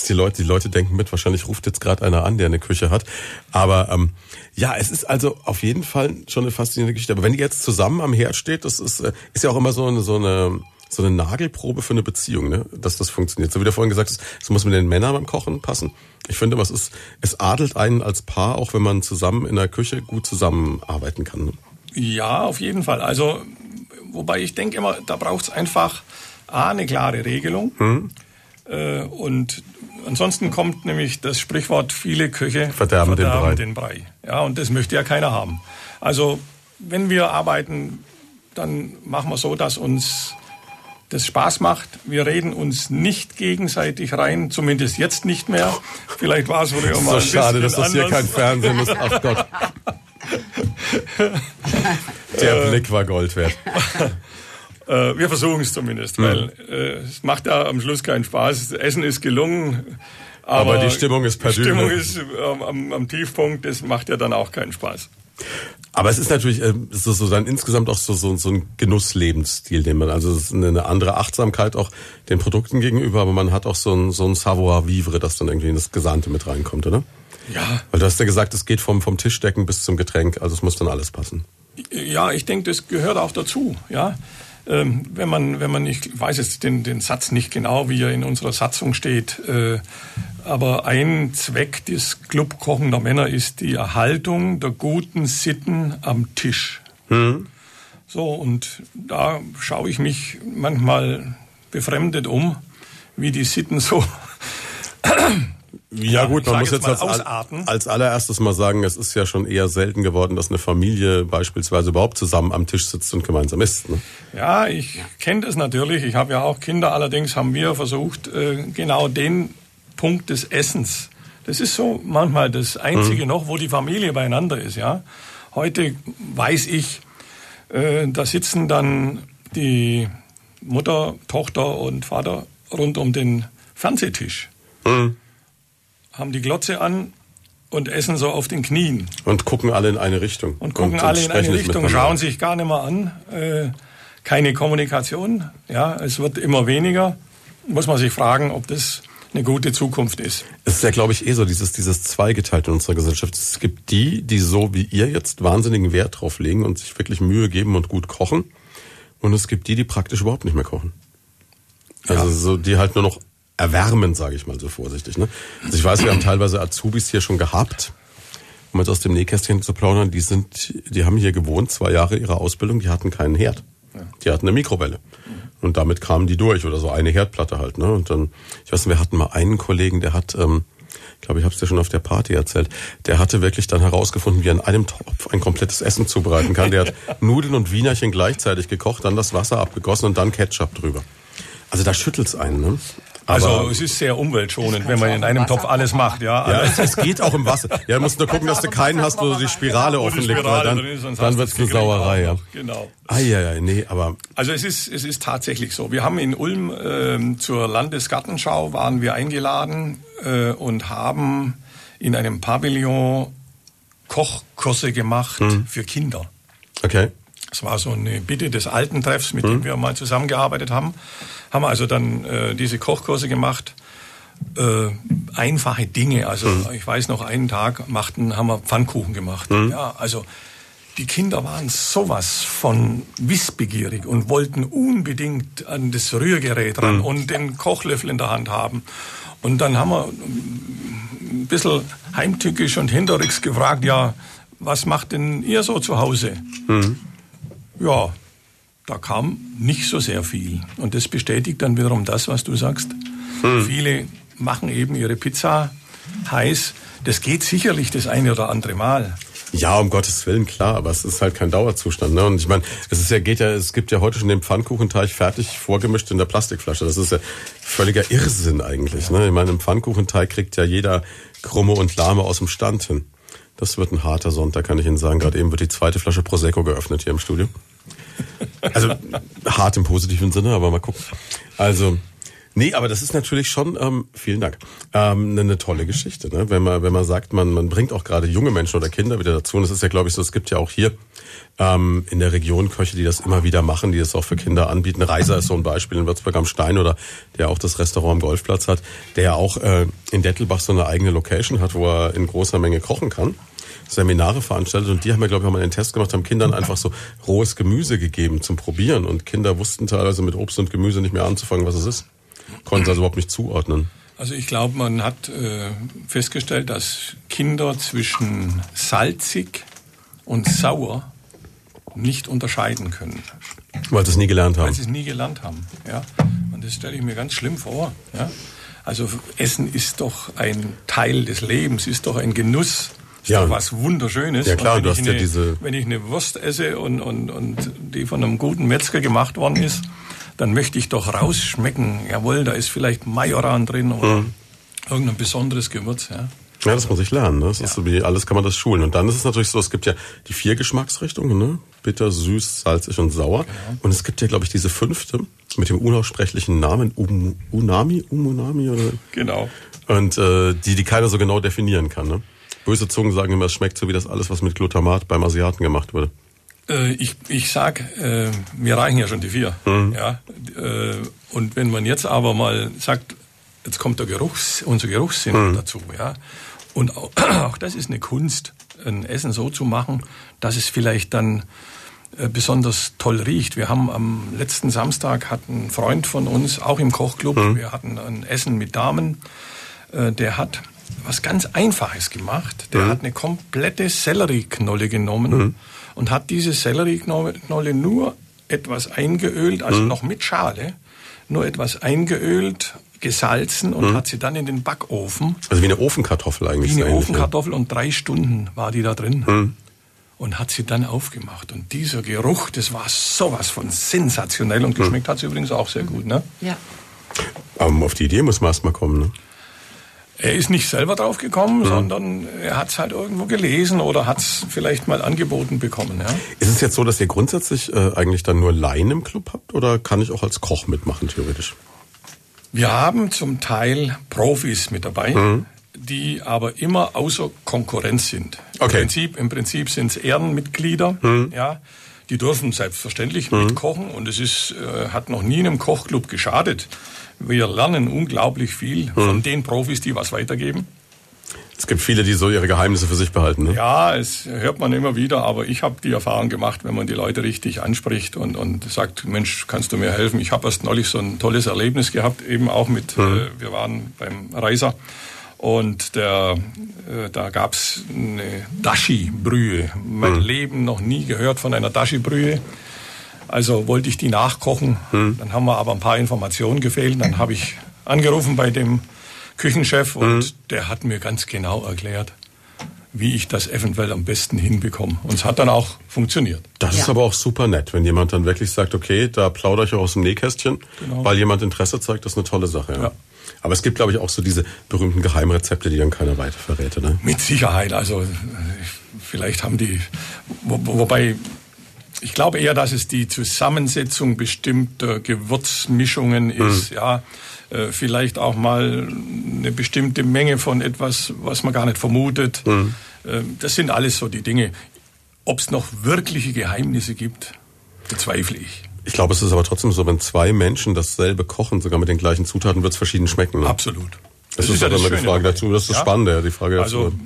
A: Die Leute, die Leute denken mit, wahrscheinlich ruft jetzt gerade einer an, der eine Küche hat. Aber ähm, ja, es ist also auf jeden Fall schon eine faszinierende Geschichte. Aber wenn die jetzt zusammen am Herd steht, das ist, äh, ist ja auch immer so eine, so eine so eine Nagelprobe für eine Beziehung, ne? dass das funktioniert. So wie du vorhin gesagt hast, es muss mit den Männern beim Kochen passen. Ich finde, was ist, es adelt einen als Paar, auch wenn man zusammen in der Küche gut zusammenarbeiten kann. Ne?
B: Ja, auf jeden Fall. Also, wobei ich denke immer, da braucht es einfach A, eine klare Regelung. Hm. Äh, und ansonsten kommt nämlich das Sprichwort, viele Köche
A: verderben, verderben den, Brei.
B: den Brei. Ja, und das möchte ja keiner haben. Also, wenn wir arbeiten, dann machen wir so, dass uns das Spaß macht. Wir reden uns nicht gegenseitig rein, zumindest jetzt nicht mehr. Vielleicht war es früher mal.
A: So schade, dass das hier kein Fernsehen ist. Ach Gott. Der Blick war Gold wert.
B: Äh, wir versuchen es zumindest, weil äh, es macht ja am Schluss keinen Spaß. Das Essen ist gelungen.
A: Aber, aber die Stimmung ist per
B: Die Stimmung ist am, am, am Tiefpunkt, das macht ja dann auch keinen Spaß.
A: Aber es ist natürlich äh, so, so dann insgesamt auch so, so, so ein Genusslebensstil, den man, also es ist eine andere Achtsamkeit auch den Produkten gegenüber, aber man hat auch so ein, so ein Savoir-vivre, das dann irgendwie in das Gesamte mit reinkommt, oder?
B: Ja.
A: Weil du hast ja gesagt, es geht vom, vom Tischdecken bis zum Getränk, also es muss dann alles passen.
B: Ja, ich denke, das gehört auch dazu, ja. Ähm, wenn man, wenn man, ich weiß jetzt den, den Satz nicht genau, wie er in unserer Satzung steht, äh, aber ein Zweck des Club kochender Männer ist die Erhaltung der guten Sitten am Tisch. Mhm. So, und da schaue ich mich manchmal befremdet um, wie die Sitten so
A: ja gut, man muss jetzt, als, als, allererstes mal sagen, es ist ja schon eher selten geworden, dass eine Familie beispielsweise überhaupt zusammen am Tisch sitzt und gemeinsam isst. Ne?
B: Ja, ich kenne das natürlich. Ich habe ja auch Kinder. Allerdings haben wir versucht, äh, genau den Punkt des Essens. Das ist so manchmal das Einzige mhm. noch, wo die Familie beieinander ist. Ja, heute weiß ich, äh, da sitzen dann die Mutter, Tochter und Vater rund um den Fernsehtisch. Mhm haben die Glotze an und essen so auf den Knien.
A: Und gucken alle in eine Richtung.
B: Und gucken und, alle und in eine Richtung, schauen sich gar nicht mehr an. Äh, keine Kommunikation. Ja, es wird immer weniger. Muss man sich fragen, ob das eine gute Zukunft ist.
A: Es ist ja, glaube ich, eh so dieses, dieses Zweigeteilte in unserer Gesellschaft. Es gibt die, die so wie ihr jetzt wahnsinnigen Wert drauf legen und sich wirklich Mühe geben und gut kochen. Und es gibt die, die praktisch überhaupt nicht mehr kochen. Also ja. so, die halt nur noch erwärmen, sage ich mal so vorsichtig. Ne? Also ich weiß, wir haben teilweise Azubis hier schon gehabt, um jetzt aus dem Nähkästchen zu plaudern, die sind, die haben hier gewohnt, zwei Jahre ihrer Ausbildung, die hatten keinen Herd. Die hatten eine Mikrowelle. Und damit kamen die durch oder so eine Herdplatte halt. Ne? Und dann, ich weiß nicht, wir hatten mal einen Kollegen, der hat, ähm, ich glaube, ich habe es dir schon auf der Party erzählt, der hatte wirklich dann herausgefunden, wie er in einem Topf ein komplettes Essen zubereiten kann. Der hat Nudeln und Wienerchen gleichzeitig gekocht, dann das Wasser abgegossen und dann Ketchup drüber. Also da schüttelt's einen, ne?
B: Also es ist sehr umweltschonend, wenn man in einem Topf alles macht, ja.
A: Ja, es, es, geht auch im Wasser. Ja, du musst nur gucken, dass du keinen hast, wo du die Spirale offen liegt, weil dann, dann wird's eine Sauerei, ja.
B: Genau.
A: Ah, ja, ja, nee, aber.
B: Also es ist, es ist tatsächlich so. Wir haben in Ulm ähm, zur Landesgartenschau waren wir eingeladen äh, und haben in einem Pavillon Kochkurse gemacht hm. für Kinder.
A: Okay.
B: Das war so eine Bitte des alten Treffs, mit hm. dem wir mal zusammengearbeitet haben haben wir also dann äh, diese Kochkurse gemacht. Äh, einfache Dinge. Also mhm. ich weiß noch, einen Tag machten, haben wir Pfannkuchen gemacht. Mhm. Ja, also die Kinder waren sowas von wissbegierig und wollten unbedingt an das Rührgerät ran mhm. und den Kochlöffel in der Hand haben. Und dann haben wir ein bisschen heimtückisch und hinterrücks gefragt, ja, was macht denn ihr so zu Hause? Ja, da kam nicht so sehr viel. Und das bestätigt dann wiederum das, was du sagst. Hm. Viele machen eben ihre Pizza heiß. Das geht sicherlich das eine oder andere Mal.
A: Ja, um Gottes Willen, klar, aber es ist halt kein Dauerzustand. Ne? Und ich meine, es ist ja, geht ja, es gibt ja heute schon den Pfannkuchenteig fertig vorgemischt in der Plastikflasche. Das ist ja völliger Irrsinn eigentlich. Ne? Ich meine, im Pfannkuchenteig kriegt ja jeder Krumme und Lahme aus dem Stand hin. Das wird ein harter Sonntag, kann ich Ihnen sagen. Gerade eben wird die zweite Flasche Prosecco geöffnet hier im Studio. Also hart im positiven Sinne, aber mal gucken. Also Nee, aber das ist natürlich schon, ähm, vielen Dank, ähm, eine, eine tolle Geschichte, ne? wenn man wenn man sagt, man man bringt auch gerade junge Menschen oder Kinder wieder dazu. Und es ist ja, glaube ich, so, es gibt ja auch hier ähm, in der Region Köche, die das immer wieder machen, die es auch für Kinder anbieten. Reiser ist so ein Beispiel in Würzburg am Stein oder der auch das Restaurant am Golfplatz hat, der ja auch äh, in Dettelbach so eine eigene Location hat, wo er in großer Menge kochen kann. Seminare veranstaltet und die haben ja, glaube ich, auch mal einen Test gemacht, haben Kindern einfach so rohes Gemüse gegeben zum Probieren und Kinder wussten teilweise mit Obst und Gemüse nicht mehr anzufangen, was es ist. Konnten es also überhaupt nicht zuordnen.
B: Also ich glaube, man hat äh, festgestellt, dass Kinder zwischen salzig und sauer nicht unterscheiden können.
A: Weil sie es nie gelernt haben.
B: Weil sie es nie gelernt haben, ja. Und das stelle ich mir ganz schlimm vor, ja. Also Essen ist doch ein Teil des Lebens, ist doch ein Genuss. Ist ja. doch was Wunderschönes.
A: Ja klar,
B: du
A: hast
B: eine,
A: ja diese...
B: Wenn ich eine Wurst esse und, und, und die von einem guten Metzger gemacht worden ist, dann möchte ich doch rausschmecken, jawohl, da ist vielleicht Majoran drin oder mhm. irgendein besonderes Gewürz. Ja.
A: Ja, das muss ich lernen. Ne? Das ja. ist so wie alles kann man das schulen. Und dann ist es natürlich so, es gibt ja die vier Geschmacksrichtungen, ne? Bitter, süß, salzig und sauer. Genau. Und es gibt ja, glaube ich, diese fünfte mit dem unaussprechlichen Namen um, Unami, Umunami oder?
B: Genau.
A: Und äh, die, die keiner so genau definieren kann. Ne? Böse Zungen sagen immer, es schmeckt so wie das alles, was mit Glutamat beim Asiaten gemacht wurde.
B: Äh, ich, ich sag, äh, mir reichen ja schon die vier. Mhm. Ja, äh, und wenn man jetzt aber mal sagt, jetzt kommt der Geruchs, unser Geruchssinn mhm. dazu, ja, und auch, auch das ist eine Kunst, ein Essen so zu machen, dass es vielleicht dann äh, besonders toll riecht. Wir haben am letzten Samstag hat ein Freund von uns, auch im Kochclub, mhm. wir hatten ein Essen mit Damen, äh, der hat was ganz Einfaches gemacht. Der mhm. hat eine komplette Sellerieknolle genommen mhm. und hat diese Sellerieknolle nur etwas eingeölt, also mhm. noch mit Schale, nur etwas eingeölt, gesalzen und mhm. hat sie dann in den Backofen.
A: Also wie eine Ofenkartoffel eigentlich.
B: Wie eine Ofenkartoffel und drei Stunden war die da drin. Mhm. Und hat sie dann aufgemacht. Und dieser Geruch, das war sowas von sensationell. Und geschmeckt mhm. hat sie übrigens auch sehr gut. Ne?
C: Ja.
A: Aber auf die Idee muss man erst mal kommen. Ne?
B: Er ist nicht selber drauf gekommen, mhm. sondern er hat es halt irgendwo gelesen oder hat es vielleicht mal angeboten bekommen. Ja?
A: Ist es jetzt so, dass ihr grundsätzlich äh, eigentlich dann nur Laien im Club habt oder kann ich auch als Koch mitmachen, theoretisch?
B: Wir haben zum Teil Profis mit dabei. Mhm. Die aber immer außer Konkurrenz sind. Okay. Im Prinzip, im Prinzip sind es Ehrenmitglieder, mhm. ja, die dürfen selbstverständlich mhm. mitkochen und es ist, äh, hat noch nie einem Kochclub geschadet, wir lernen unglaublich viel mhm. von den Profis, die was weitergeben.
A: Es gibt viele, die so ihre Geheimnisse für sich behalten. Ne?
B: Ja, es hört man immer wieder, aber ich habe die Erfahrung gemacht, wenn man die Leute richtig anspricht und, und sagt, Mensch, kannst du mir helfen? Ich habe erst neulich so ein tolles Erlebnis gehabt, eben auch mit, mhm. äh, wir waren beim Reiser und der, äh, da gab's eine Dashi-Brühe. Mein mhm. Leben noch nie gehört von einer Dashi-Brühe. Also wollte ich die nachkochen. Hm. Dann haben wir aber ein paar Informationen gefehlt. Dann habe ich angerufen bei dem Küchenchef und hm. der hat mir ganz genau erklärt, wie ich das eventuell am besten hinbekomme. Und es hat dann auch funktioniert.
A: Das ja. ist aber auch super nett, wenn jemand dann wirklich sagt, okay, da plaudere ich auch aus dem Nähkästchen, genau. weil jemand Interesse zeigt, das ist eine tolle Sache. Ja. ja. Aber es gibt, glaube ich, auch so diese berühmten Geheimrezepte, die dann keiner weiter verrät, ne?
B: Mit Sicherheit. Also vielleicht haben die, wo, wobei ich glaube eher, dass es die Zusammensetzung bestimmter Gewürzmischungen mhm. ist, mhm. ja. Äh, vielleicht auch mal eine bestimmte Menge von etwas, was man gar nicht vermutet. Mhm. Äh, das sind alles so die Dinge. Ob es noch wirkliche Geheimnisse gibt, bezweifle ich.
A: Ich glaube, es ist aber trotzdem so, wenn zwei Menschen dasselbe kochen, sogar mit den gleichen Zutaten, wird es verschieden schmecken.
B: Ne? Absolut.
A: Das, das ist, ist ja immer die Frage dazu. Das ist ja? Spannende, die Frage
B: also, dazu.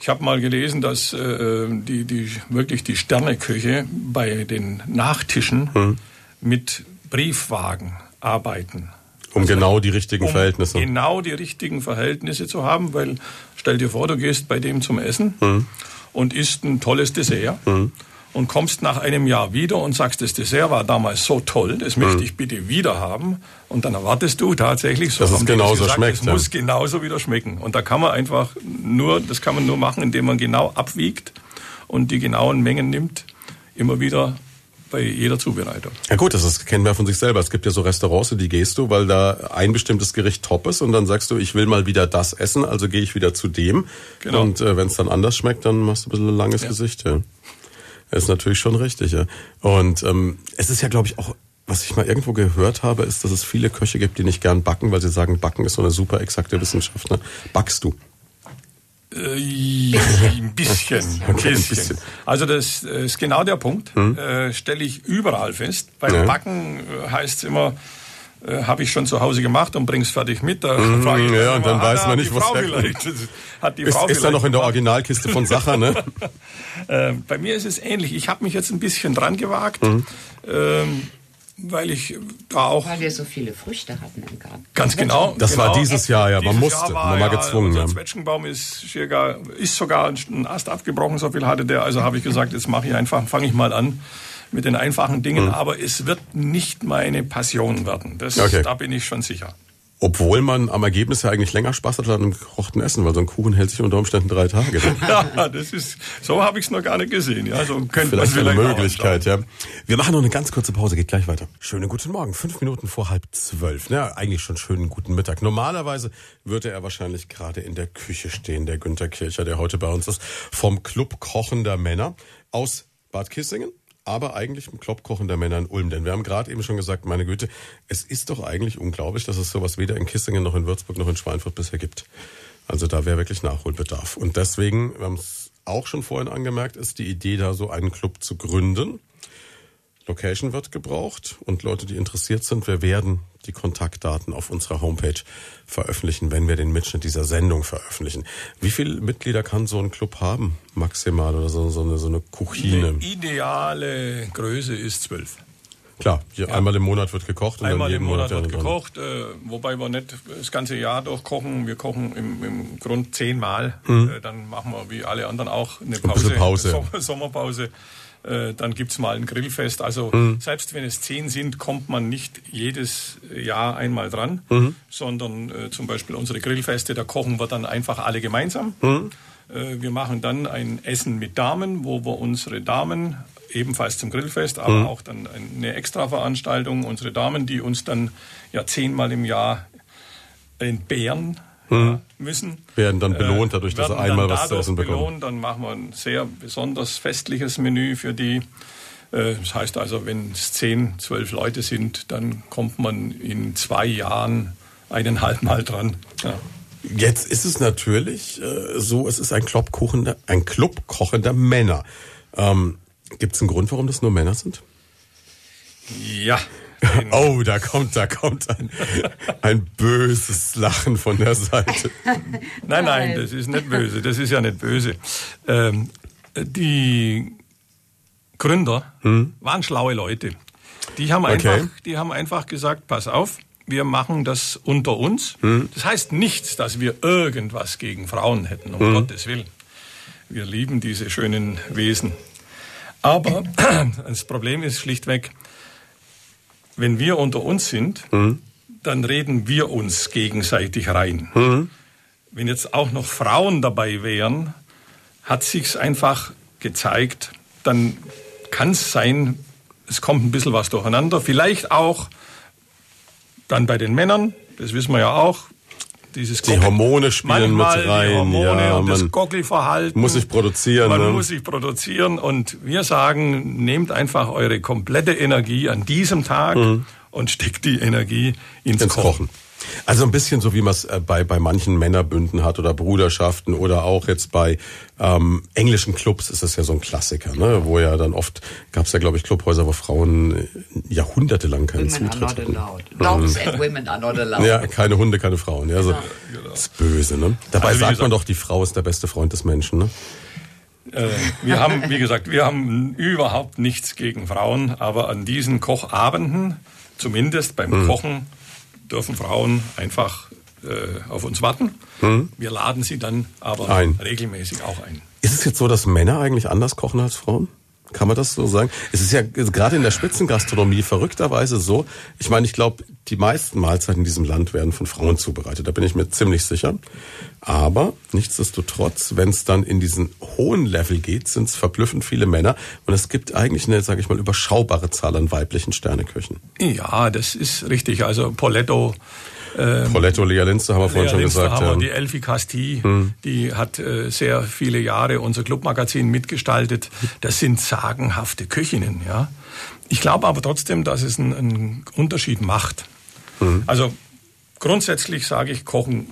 B: Ich habe mal gelesen, dass äh, die, die wirklich die Sterneküche bei den Nachtischen hm. mit Briefwagen arbeiten.
A: Um also, genau die richtigen
B: um
A: Verhältnisse.
B: Genau die richtigen Verhältnisse zu haben, weil stell dir vor, du gehst bei dem zum Essen hm. und isst ein tolles Dessert. Hm und kommst nach einem Jahr wieder und sagst, das Dessert war damals so toll, das möchte mhm. ich bitte wieder haben. Und dann erwartest du tatsächlich,
A: so dass es genauso gesagt, schmeckt.
B: Es ja. muss genauso wieder schmecken. Und da kann man einfach nur, das kann man nur machen, indem man genau abwiegt und die genauen Mengen nimmt, immer wieder bei jeder Zubereitung.
A: Ja gut, das ist, kennen wir von sich selber. Es gibt ja so Restaurants, in die gehst du, weil da ein bestimmtes Gericht top ist und dann sagst du, ich will mal wieder das essen, also gehe ich wieder zu dem. Genau. Und äh, wenn es dann anders schmeckt, dann machst du ein bisschen ein langes ja. Gesicht. Ja. Ist natürlich schon richtig, ja. Und ähm, es ist ja, glaube ich, auch, was ich mal irgendwo gehört habe, ist, dass es viele Köche gibt, die nicht gern backen, weil sie sagen, Backen ist so eine super exakte Wissenschaft. Ne? Backst du?
B: Äh, ein bisschen, okay, ein bisschen. Also das ist genau der Punkt. Hm? Äh, Stelle ich überall fest. Beim ja. Backen äh, heißt es immer, äh, habe ich schon zu Hause gemacht und bring's fertig mit. Da
A: mm, frage ich ja, und dann weiß man nicht, was Hat die ist, Frau ist da noch in der Originalkiste von Sacher, ne?
B: äh, bei mir ist es ähnlich. Ich habe mich jetzt ein bisschen dran gewagt. Mhm. Ähm, weil ich da auch.
C: Weil wir so viele Früchte hatten im Garten.
B: Ganz genau.
A: Das
B: genau.
A: war dieses Jahr, ja. Man musste, man war gezwungen.
B: Ja, Zwetschgenbaum ist, ist sogar ein Ast abgebrochen, so viel hatte der. Also habe ich gesagt, jetzt mache ich einfach, fange ich mal an mit den einfachen Dingen, mhm. aber es wird nicht meine Passion werden. Das, okay. Da bin ich schon sicher.
A: Obwohl man am Ergebnis ja eigentlich länger Spaß hat an einem gekochten Essen, weil so ein Kuchen hält sich unter Umständen drei Tage.
B: ja, das ist, so habe ich es noch gar nicht gesehen. Ja, so
A: könnte vielleicht, vielleicht eine Möglichkeit, ja. Wir machen noch eine ganz kurze Pause, geht gleich weiter. Schönen guten Morgen, fünf Minuten vor halb zwölf. Ja, eigentlich schon schönen guten Mittag. Normalerweise würde er wahrscheinlich gerade in der Küche stehen, der Günter Kircher, der heute bei uns ist, vom Club Kochender Männer aus Bad Kissingen aber eigentlich im Kloppkochen der Männer in Ulm. Denn wir haben gerade eben schon gesagt, meine Güte, es ist doch eigentlich unglaublich, dass es sowas weder in Kissingen noch in Würzburg noch in Schweinfurt bisher gibt. Also da wäre wirklich Nachholbedarf. Und deswegen, wir haben es auch schon vorhin angemerkt, ist die Idee, da so einen Club zu gründen. Location wird gebraucht und Leute, die interessiert sind, wir werden die Kontaktdaten auf unserer Homepage veröffentlichen, wenn wir den Mitschnitt dieser Sendung veröffentlichen. Wie viele Mitglieder kann so ein Club haben, maximal, oder so, so, eine, so eine Kuchine?
B: Die ideale Größe ist zwölf.
A: Klar, ja. einmal im Monat wird gekocht.
B: Und einmal im Monat, Monat wird gekocht, äh, wobei wir nicht das ganze Jahr durchkochen. Wir kochen im, im Grund zehnmal. Mhm. Äh, dann machen wir wie alle anderen auch eine Pause,
A: ein Pause.
B: Sommerpause. Äh, dann gibt's mal ein Grillfest. Also mhm. selbst wenn es zehn sind, kommt man nicht jedes Jahr einmal dran, mhm. sondern äh, zum Beispiel unsere Grillfeste, da kochen wir dann einfach alle gemeinsam. Mhm. Äh, wir machen dann ein Essen mit Damen, wo wir unsere Damen ebenfalls zum Grillfest, aber mhm. auch dann eine Extraveranstaltung, unsere Damen, die uns dann ja zehnmal im Jahr entbehren hm. müssen.
A: Werden dann belohnt dadurch, dass sie einmal was zu essen bekommen. Belohnt,
B: dann machen wir ein sehr besonders festliches Menü für die. Äh, das heißt also, wenn es zehn, zwölf Leute sind, dann kommt man in zwei Jahren eineinhalb Mal dran. Ja.
A: Jetzt ist es natürlich äh, so, es ist ein Club kochender, ein Club kochender Männer. Ähm, Gibt es einen Grund, warum das nur Männer sind?
B: Ja,
A: Oh, da kommt, da kommt ein, ein böses Lachen von der Seite.
B: Nein, nein, das ist nicht böse. Das ist ja nicht böse. Ähm, die Gründer hm? waren schlaue Leute. Die haben, okay. einfach, die haben einfach gesagt, pass auf, wir machen das unter uns. Hm? Das heißt nichts, dass wir irgendwas gegen Frauen hätten, um hm? Gottes Willen. Wir lieben diese schönen Wesen. Aber das Problem ist schlichtweg, wenn wir unter uns sind, mhm. dann reden wir uns gegenseitig rein. Mhm. Wenn jetzt auch noch Frauen dabei wären, hat sich's einfach gezeigt, dann kann es sein, es kommt ein bisschen was durcheinander. Vielleicht auch dann bei den Männern, das wissen wir ja auch,
A: dieses die Hormone spielen mit rein. Die
B: Hormone ja, und das Gockelverhalten.
A: Muss sich produzieren.
B: Man ne? muss sich produzieren und wir sagen, nehmt einfach eure komplette Energie an diesem Tag mhm. und steckt die Energie ins, ins Kochen. Kochen.
A: Also ein bisschen so, wie man es äh, bei, bei manchen Männerbünden hat oder Bruderschaften oder auch jetzt bei ähm, englischen Clubs ist das ja so ein Klassiker, ne? wo ja dann oft, gab es ja glaube ich Clubhäuser, wo Frauen äh, jahrhundertelang keinen women Zutritt hatten. Dogs mhm. and women are not allowed. Ja, keine Hunde, keine Frauen. Ja, so, genau. Das ist böse. Ne? Dabei also, sagt gesagt, man doch, die Frau ist der beste Freund des Menschen. Ne?
B: Äh, wir haben, wie gesagt, wir haben überhaupt nichts gegen Frauen, aber an diesen Kochabenden, zumindest beim hm. Kochen, dürfen Frauen einfach äh, auf uns warten. Hm. Wir laden sie dann aber ein. regelmäßig auch ein.
A: Ist es jetzt so, dass Männer eigentlich anders kochen als Frauen? Kann man das so sagen? Es ist ja gerade in der Spitzengastronomie verrückterweise so. Ich meine, ich glaube, die meisten Mahlzeiten in diesem Land werden von Frauen zubereitet. Da bin ich mir ziemlich sicher. Aber nichtsdestotrotz, wenn es dann in diesen hohen Level geht, sind es verblüffend viele Männer. Und es gibt eigentlich eine, sage ich mal, überschaubare Zahl an weiblichen Sterneköchen.
B: Ja, das ist richtig. Also Poletto
A: ähm, Poletto, Lea Linster haben wir vorhin schon gesagt. Haben
B: wir ja. Die Elfie Casti, hm. die hat äh, sehr viele Jahre unser Clubmagazin mitgestaltet. Das sind sagenhafte Köchinnen, ja. Ich glaube aber trotzdem, dass es einen, einen Unterschied macht. Hm. Also grundsätzlich sage ich, kochen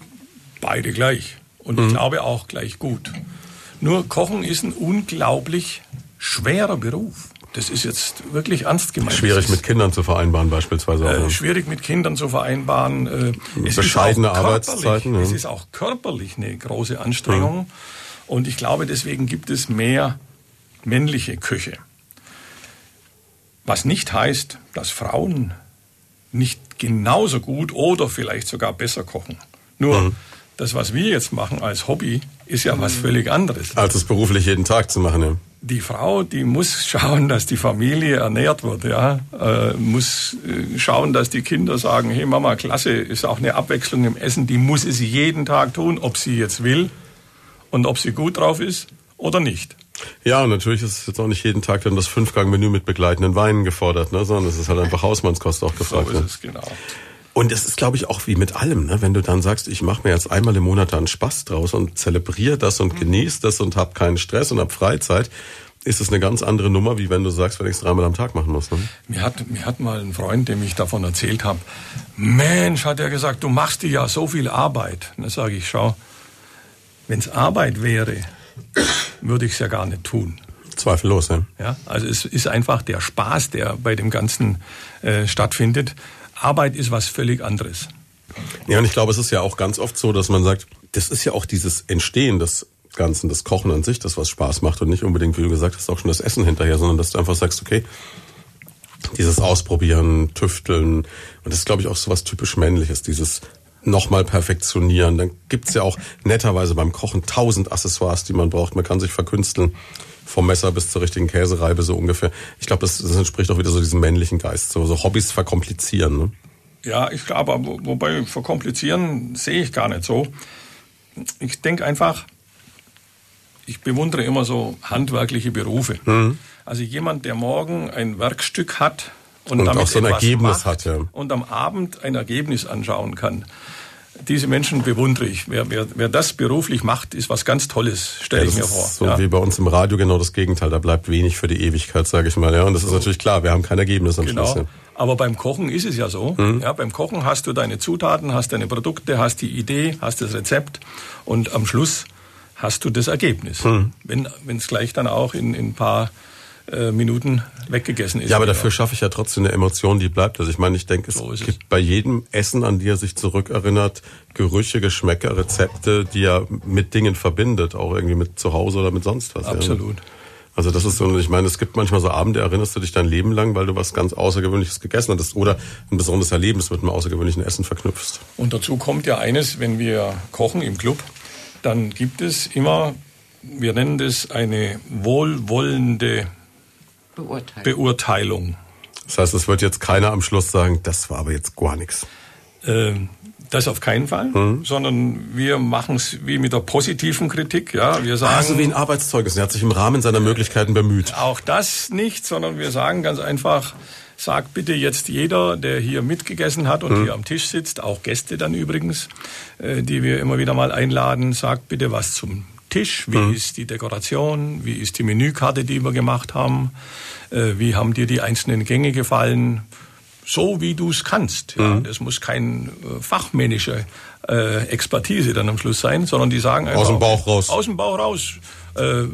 B: beide gleich. Und hm. ich glaube auch gleich gut. Nur Kochen ist ein unglaublich schwerer Beruf. Das ist jetzt wirklich ernst gemeint.
A: Schwierig mit Kindern zu vereinbaren beispielsweise.
B: Äh, schwierig mit Kindern zu vereinbaren. Äh,
A: es Bescheidene Arbeitszeiten.
B: Ja. Es ist auch körperlich eine große Anstrengung. Mhm. Und ich glaube, deswegen gibt es mehr männliche Küche. Was nicht heißt, dass Frauen nicht genauso gut oder vielleicht sogar besser kochen. Nur mhm. das, was wir jetzt machen als Hobby, ist ja was völlig anderes.
A: Als es beruflich jeden Tag zu machen, ja
B: die Frau, die muss schauen, dass die Familie ernährt wird, ja, äh, muss äh, schauen, dass die Kinder sagen, hey Mama, klasse, ist auch eine Abwechslung im Essen, die muss es jeden Tag tun, ob sie jetzt will und ob sie gut drauf ist oder nicht.
A: Ja, und natürlich ist es jetzt auch nicht jeden Tag dann das Fünfgang-Menü mit begleitenden Weinen gefordert, ne, sondern es ist halt einfach Hausmannskost auch gefragt. So ist
B: ne? es, genau.
A: Und es ist, glaube ich, auch wie mit allem, ne? wenn du dann sagst, ich mache mir jetzt einmal im Monat da einen Spaß draus und zelebriere das und mhm. genieße das und habe keinen Stress und habe Freizeit, ist es eine ganz andere Nummer, wie wenn du sagst, wenn ich es dreimal am Tag machen muss. Ne?
B: Mir, hat, mir hat mal ein Freund, dem ich davon erzählt habe, Mensch, hat er gesagt, du machst dir ja so viel Arbeit. Und dann sage ich, schau, Wenn es Arbeit wäre, würde ich es ja gar nicht tun.
A: Zweifellos, ja.
B: ja. Also es ist einfach der Spaß, der bei dem Ganzen äh, stattfindet. Arbeit ist was völlig anderes.
A: Ja, und ich glaube, es ist ja auch ganz oft so, dass man sagt, das ist ja auch dieses Entstehen des Ganzen, das Kochen an sich, das was Spaß macht und nicht unbedingt, wie du gesagt hast, auch schon das Essen hinterher, sondern dass du einfach sagst, okay, dieses Ausprobieren, Tüfteln, und das ist, glaube ich, auch so was typisch Männliches, dieses nochmal perfektionieren. Dann gibt's ja auch netterweise beim Kochen tausend Accessoires, die man braucht. Man kann sich verkünsteln vom Messer bis zur richtigen Käsereibe so ungefähr. Ich glaube, das, das entspricht auch wieder so diesem männlichen Geist, so, so Hobbys verkomplizieren. Ne?
B: Ja, ich glaube, wobei verkomplizieren sehe ich gar nicht so. Ich denke einfach, ich bewundere immer so handwerkliche Berufe. Mhm. Also jemand, der morgen ein Werkstück hat und, und damit auch so ein Ergebnis hat ja. und am Abend ein Ergebnis anschauen kann diese Menschen bewundere ich. Wer, wer, wer das beruflich macht, ist was ganz Tolles, stelle ja, ich mir vor.
A: so ja. wie bei uns im Radio genau das Gegenteil. Da bleibt wenig für die Ewigkeit, sage ich mal. Ja, und das so. ist natürlich klar. Wir haben kein Ergebnis am genau. Schluss. Ja.
B: Aber beim Kochen ist es ja so. Mhm. Ja, beim Kochen hast du deine Zutaten, hast deine Produkte, hast die Idee, hast das Rezept und am Schluss hast du das Ergebnis. Mhm. Wenn es gleich dann auch in, in ein paar äh, Minuten weggegessen ist.
A: Ja, aber dafür schaffe ich ja trotzdem eine Emotion, die bleibt. Also ich meine, ich denke, es so gibt es. bei jedem Essen, an die er sich zurückerinnert, Gerüche, Geschmäcker, Rezepte, die er mit Dingen verbindet, auch irgendwie mit zu Hause oder mit sonst was.
B: Absolut.
A: Ja. Also das ist so, ich meine, es gibt manchmal so Abende, erinnerst du dich dein Leben lang, weil du was ganz Außergewöhnliches gegessen hattest oder ein besonderes Erlebnis mit einem außergewöhnlichen Essen verknüpfst.
B: Und dazu kommt ja eines, wenn wir kochen im Club, dann gibt es immer, wir nennen das eine wohlwollende Beurteilung. Beurteilung.
A: Das heißt, es wird jetzt keiner am Schluss sagen, das war aber jetzt gar nichts.
B: Ähm, das auf keinen Fall, mhm. sondern wir machen es wie mit der positiven Kritik. Ja, wir sagen.
A: Also wie ein Arbeitszeugnis. Er hat sich im Rahmen seiner Möglichkeiten bemüht.
B: Auch das nicht, sondern wir sagen ganz einfach, sagt bitte jetzt jeder, der hier mitgegessen hat und mhm. hier am Tisch sitzt, auch Gäste dann übrigens, äh, die wir immer wieder mal einladen, sagt bitte was zum Tisch, wie mhm. ist die Dekoration, wie ist die Menükarte, die wir gemacht haben, äh, wie haben dir die einzelnen Gänge gefallen, so wie du es kannst. Ja. Mhm. Das muss kein äh, fachmännische äh, Expertise dann am Schluss sein, sondern die sagen einfach
A: aus dem Bauch raus.
B: Aus dem Bauch raus. Äh,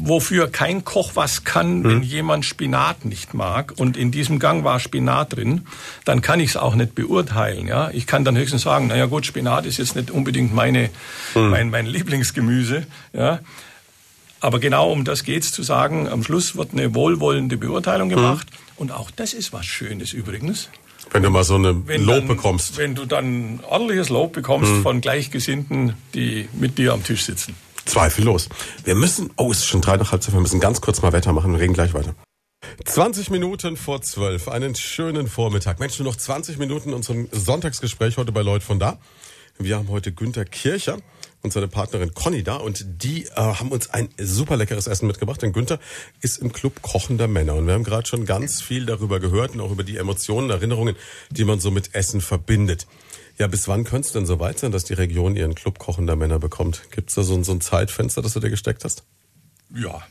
B: wofür kein Koch was kann, mhm. wenn jemand Spinat nicht mag und in diesem Gang war Spinat drin, dann kann ich es auch nicht beurteilen. Ja, ich kann dann höchstens sagen, naja gut, Spinat ist jetzt nicht unbedingt meine mhm. mein, mein Lieblingsgemüse. Ja, aber genau um das geht's zu sagen. Am Schluss wird eine wohlwollende Beurteilung gemacht mhm. und auch das ist was Schönes übrigens.
A: Wenn du mal so eine Lob dann, bekommst.
B: Wenn du dann ordentliches Lob bekommst mhm. von Gleichgesinnten, die mit dir am Tisch sitzen.
A: Zweifellos. Wir müssen, oh, es ist schon drei nach halb wir müssen ganz kurz mal Wetter machen, wir reden gleich weiter. 20 Minuten vor 12, einen schönen Vormittag. Mensch, nur noch 20 Minuten unserem Sonntagsgespräch heute bei Leut von da. Wir haben heute Günter Kircher und seine Partnerin Conny da und die äh, haben uns ein super leckeres Essen mitgebracht. Denn Günther ist im Club kochender Männer und wir haben gerade schon ganz viel darüber gehört und auch über die Emotionen, Erinnerungen, die man so mit Essen verbindet. Ja, bis wann könnte es denn so weit sein, dass die Region ihren Club kochender Männer bekommt? Gibt es da so, so ein Zeitfenster, das du dir gesteckt hast?
B: Ja,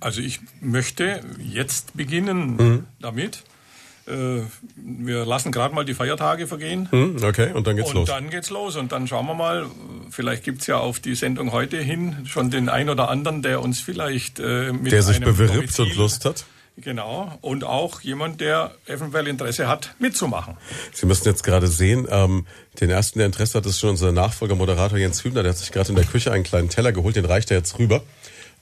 B: also ich möchte jetzt beginnen mhm. damit. Äh, wir lassen gerade mal die Feiertage vergehen.
A: Mhm, okay, und dann geht's
B: und
A: los.
B: Und dann geht's los. Und dann schauen wir mal, vielleicht gibt's ja auf die Sendung heute hin schon den ein oder anderen, der uns vielleicht äh,
A: mit Der sich bewirbt und Lust hat.
B: Genau. Und auch jemand, der eventuell Interesse hat, mitzumachen.
A: Sie müssen jetzt gerade sehen, ähm, den ersten, der Interesse hat, ist schon unser Nachfolger-Moderator Jens Hübner. Der hat sich gerade in der Küche einen kleinen Teller geholt, den reicht er jetzt rüber.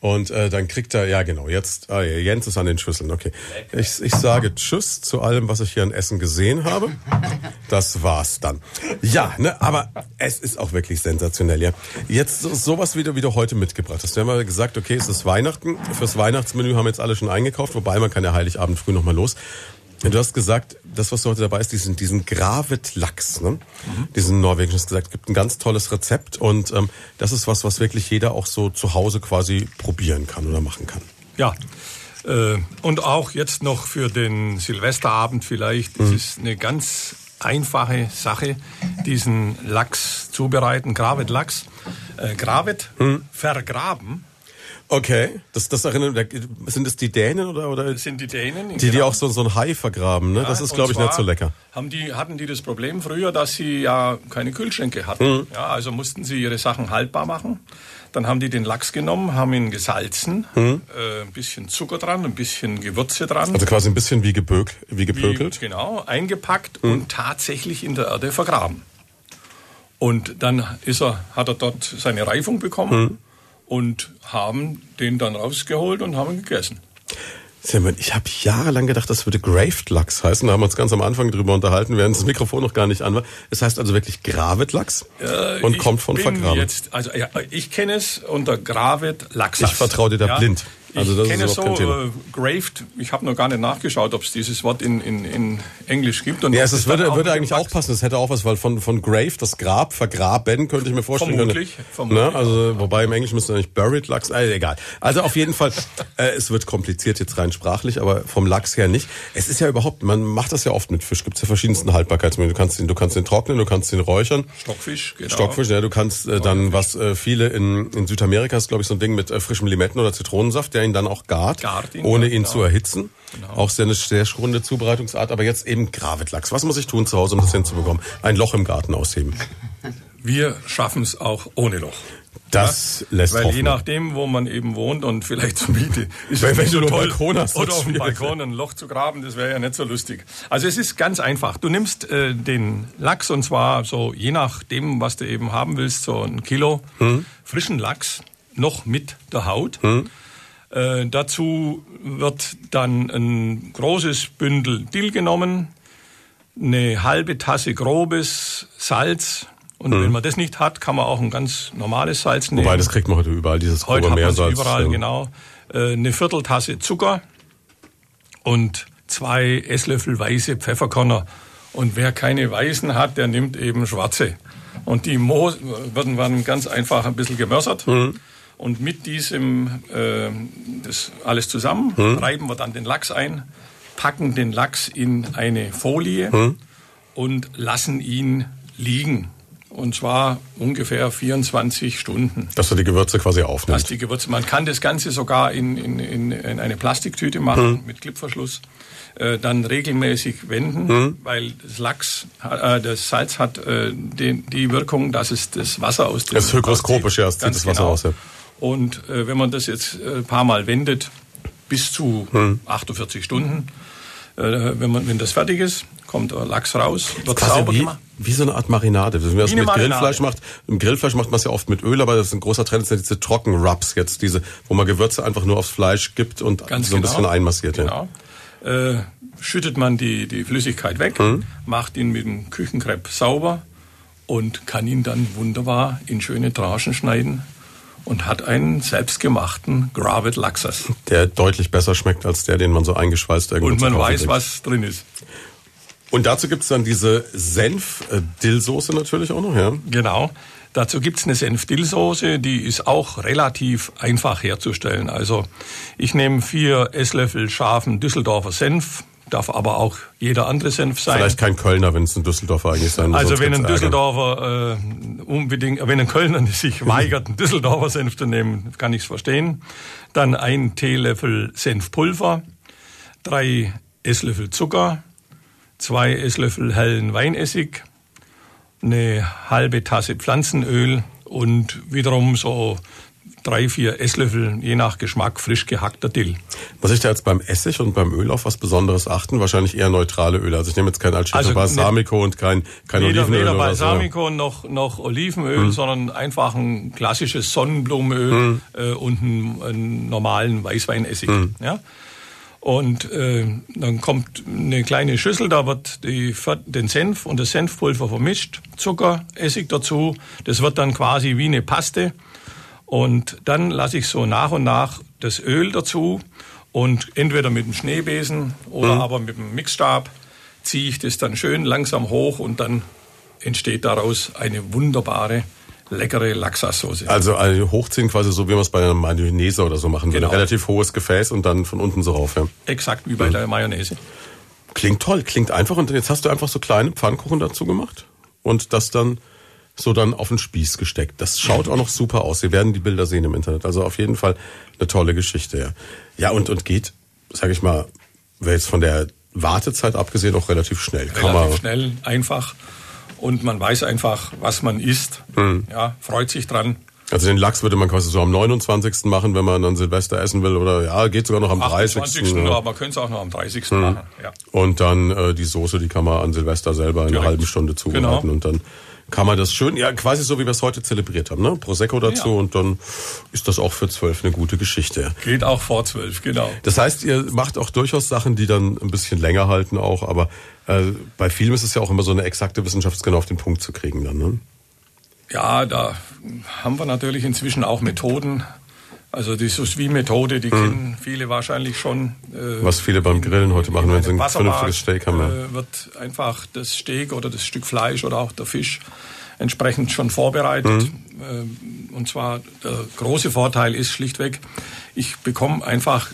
A: Und äh, dann kriegt er, ja genau, jetzt, ah, Jens ist an den Schüsseln, okay. Ich, ich sage Tschüss zu allem, was ich hier an Essen gesehen habe. Das war's dann. Ja, ne, aber es ist auch wirklich sensationell, ja. Jetzt sowas wieder, wie du heute mitgebracht hast. Wir haben ja gesagt, okay, es ist Weihnachten. Fürs Weihnachtsmenü haben jetzt alle schon eingekauft, wobei man kann ja Heiligabend früh nochmal los. Du hast gesagt, das, was heute dabei ist, diesen, diesen Gravet-Lachs, ne? Mhm. diesen norwegischen, hast gesagt, gibt ein ganz tolles Rezept und ähm, das ist was, was wirklich jeder auch so zu Hause quasi probieren kann oder machen kann.
B: Ja, äh, und auch jetzt noch für den Silvesterabend vielleicht, mhm. es ist eine ganz einfache Sache, diesen Lachs zubereiten, Gravet-Lachs. Äh, Gravet, mhm. vergraben
A: Okay, das, das erinnert, sind es die Dänen oder? oder
B: das sind die Dänen.
A: Die, die genau. auch so, so ein Hai vergraben, ne? Ja, das ist, glaube ich, nicht so lecker.
B: Haben die, hatten die das Problem früher, dass sie ja keine Kühlschränke hatten. Mhm. Ja, also mussten sie ihre Sachen haltbar machen. Dann haben die den Lachs genommen, haben ihn gesalzen, mhm. äh, ein bisschen Zucker dran, ein bisschen Gewürze dran.
A: Also quasi ein bisschen wie, geböck, wie gepökelt.
B: Wie, genau, eingepackt mhm. und tatsächlich in der Erde vergraben. Und dann ist er, hat er dort seine Reifung bekommen mhm. Und haben den dann rausgeholt und haben ihn gegessen.
A: Ich habe jahrelang gedacht, das würde Graved Lachs heißen. Da haben wir uns ganz am Anfang drüber unterhalten, während das Mikrofon noch gar nicht an war. Es heißt also wirklich Gravet Lachs äh, und kommt von Vergraben.
B: Jetzt, also ja, ich kenne es unter Gravet Lachs.
A: Ich vertraue dir da ja. blind.
B: Also ich kenne so äh, graved. Ich habe noch gar nicht nachgeschaut, ob es dieses Wort in, in, in Englisch gibt.
A: Und ja, es, es würde, würde eigentlich auch passen. Es hätte auch was, weil von, von grave, das Grab, vergraben, könnte ich mir vorstellen.
B: Vermutlich. Vermutlich
A: ne? Also, wobei im Englischen müsste eigentlich buried Lachs, also egal. Also auf jeden Fall, äh, es wird kompliziert jetzt rein sprachlich, aber vom Lachs her nicht. Es ist ja überhaupt, man macht das ja oft mit Fisch. Gibt es ja verschiedensten Haltbarkeitsmittel. Du kannst den, du kannst den trocknen, du kannst den räuchern.
B: Stockfisch,
A: genau. Stockfisch, ja. Du kannst äh, dann, was äh, viele in, in Südamerika ist, glaube ich, so ein Ding mit äh, frischem Limetten oder Zitronensaft, der ihn dann auch gart.
B: Gartin,
A: ohne ihn genau. zu erhitzen. Genau. Auch sehr eine sehr runde Zubereitungsart. Aber jetzt eben Gravetlachs. Was muss ich tun zu Hause, um das hinzubekommen? Ein Loch im Garten ausheben.
B: Wir schaffen es auch ohne Loch.
A: Das ja? lässt
B: Weil
A: hoffen.
B: je nachdem, wo man eben wohnt und vielleicht zur Miete,
A: ist es nicht so toll. Balkon hast,
B: oder auf dem Balkon ein Loch zu graben, das wäre ja nicht so lustig. Also es ist ganz einfach. Du nimmst äh, den Lachs und zwar so je nachdem, was du eben haben willst, so ein Kilo hm. frischen Lachs, noch mit der Haut. Hm äh, dazu wird dann ein großes Bündel Dill genommen, eine halbe Tasse grobes Salz. Und mhm. wenn man das nicht hat, kann man auch ein ganz normales Salz nehmen.
A: Wobei, das kriegt man heute überall, dieses
B: heute grobe Meersalz. überall, ja. genau. Äh, eine Vierteltasse Zucker und zwei Esslöffel weiße Pfefferkörner. Und wer keine weißen hat, der nimmt eben schwarze. Und die Mo werden dann ganz einfach ein bisschen gemörsert. Mhm. Und mit diesem, äh, das alles zusammen, hm. reiben wir dann den Lachs ein, packen den Lachs in eine Folie hm. und lassen ihn liegen. Und zwar ungefähr 24 Stunden.
A: Dass er die Gewürze quasi aufnimmt.
B: Dass die Gewürze, man kann das Ganze sogar in, in, in, in eine Plastiktüte machen hm. mit Klippverschluss. Äh, dann regelmäßig wenden, hm. weil das Lachs, äh, das Salz hat äh, die, die Wirkung, dass es das Wasser aus dem...
A: Das ist hygroskopisch, ja, es zieht das Wasser genau. aus. Ja.
B: Und äh, wenn man das jetzt äh, ein paar Mal wendet, bis zu hm. 48 Stunden, äh, wenn, man, wenn das fertig ist, kommt der Lachs raus,
A: wird sauber wie, gemacht. Wie so eine Art Marinade. Wenn man das mit Marinade. Grillfleisch macht, im Grillfleisch macht man es ja oft mit Öl, aber das ist ein großer Trend, sind diese Trockenrubs jetzt, diese, wo man Gewürze einfach nur aufs Fleisch gibt und Ganz so ein genau. bisschen einmassiert.
B: Genau. Ja. Äh, schüttet man die, die Flüssigkeit weg, hm. macht ihn mit dem Küchenkrepp sauber und kann ihn dann wunderbar in schöne Tranchen schneiden und hat einen selbstgemachten Gravet Laxas.
A: Der deutlich besser schmeckt als der, den man so eingeschweißt irgendwo
B: Und man weiß, kriegt. was drin ist.
A: Und dazu gibt's dann diese Senf-Dillsoße natürlich auch noch, ja?
B: Genau. Dazu gibt's eine Senf-Dillsoße, die ist auch relativ einfach herzustellen. Also ich nehme vier Esslöffel scharfen Düsseldorfer Senf, darf aber auch jeder andere Senf sein.
A: Vielleicht kein Kölner, wenn es ein Düsseldorfer eigentlich sein muss.
B: Also wenn ein Düsseldorfer äh, unbedingt, wenn ein Kölner sich weigert, einen Düsseldorfer Senf zu nehmen, kann ich es verstehen. Dann ein Teelöffel Senfpulver, drei Esslöffel Zucker, zwei Esslöffel hellen Weinessig, eine halbe Tasse Pflanzenöl und wiederum so drei, vier Esslöffel, je nach Geschmack, frisch gehackter Dill.
A: Muss ich da jetzt beim Essig und beim Öl auf was Besonderes achten? Wahrscheinlich eher neutrale Öle. Also ich nehme jetzt kein Alceto also, Balsamico und kein, kein
B: weder,
A: Olivenöl.
B: Weder Balsamico noch, noch Olivenöl, hm. sondern einfach ein klassisches Sonnenblumenöl hm. äh, und einen, einen, normalen Weißweinessig. Hm. Ja? Und äh, dann kommt eine kleine Schüssel, da wird die, den Senf und das Senfpulver vermischt, Zucker, Essig dazu. Das wird dann quasi wie eine Paste. Und dann lasse ich so nach und nach das Öl dazu und entweder mit dem Schneebesen oder mhm. aber mit dem Mixstab ziehe ich das dann schön langsam hoch und dann entsteht daraus eine wunderbare leckere Laxasauce.
A: Also, also hochziehen quasi so, wie man es bei einer Mayonnaise oder so machen würde. Genau. Relativ hohes Gefäß und dann von unten so rauf. Ja.
B: Exakt wie bei mhm. der Mayonnaise.
A: Klingt toll, klingt einfach. Und jetzt hast du einfach so kleine Pfannkuchen dazu gemacht und das dann so dann auf den Spieß gesteckt. Das schaut auch noch super aus. Sie werden die Bilder sehen im Internet. Also auf jeden Fall eine tolle Geschichte, ja. Ja, und, und geht, sag ich mal, wäre jetzt von der Wartezeit abgesehen auch relativ schnell.
B: Relativ Kann schnell, einfach. Und man weiß einfach, was man isst. Hm. Ja, freut sich dran.
A: Also den Lachs würde man quasi so am 29. machen, wenn man dann Silvester essen will. Oder ja, geht sogar noch am
B: 28. 30. Ja. Aber man könnte es auch noch am 30. Hm. machen. Ja.
A: Und dann äh, die Soße, die kann man an Silvester selber in einer halben Stunde zubereiten. Genau. Und dann kann man das schön, ja, quasi so wie wir es heute zelebriert haben, ne? Prosecco dazu ja. und dann ist das auch für zwölf eine gute Geschichte.
B: Geht auch vor zwölf, genau.
A: Das heißt, ihr macht auch durchaus Sachen, die dann ein bisschen länger halten auch, aber äh, bei Film ist es ja auch immer so eine exakte Wissenschaft, genau auf den Punkt zu kriegen dann, ne?
B: Ja, da haben wir natürlich inzwischen auch Methoden. Also die sous methode die hm. kennen viele wahrscheinlich schon.
A: Äh, Was viele beim Grillen heute machen, wenn sie ein vernünftiges Steak haben.
B: Ja. Äh, wird einfach das Steak oder das Stück Fleisch oder auch der Fisch entsprechend schon vorbereitet. Hm. Äh, und zwar der große Vorteil ist schlichtweg, ich bekomme einfach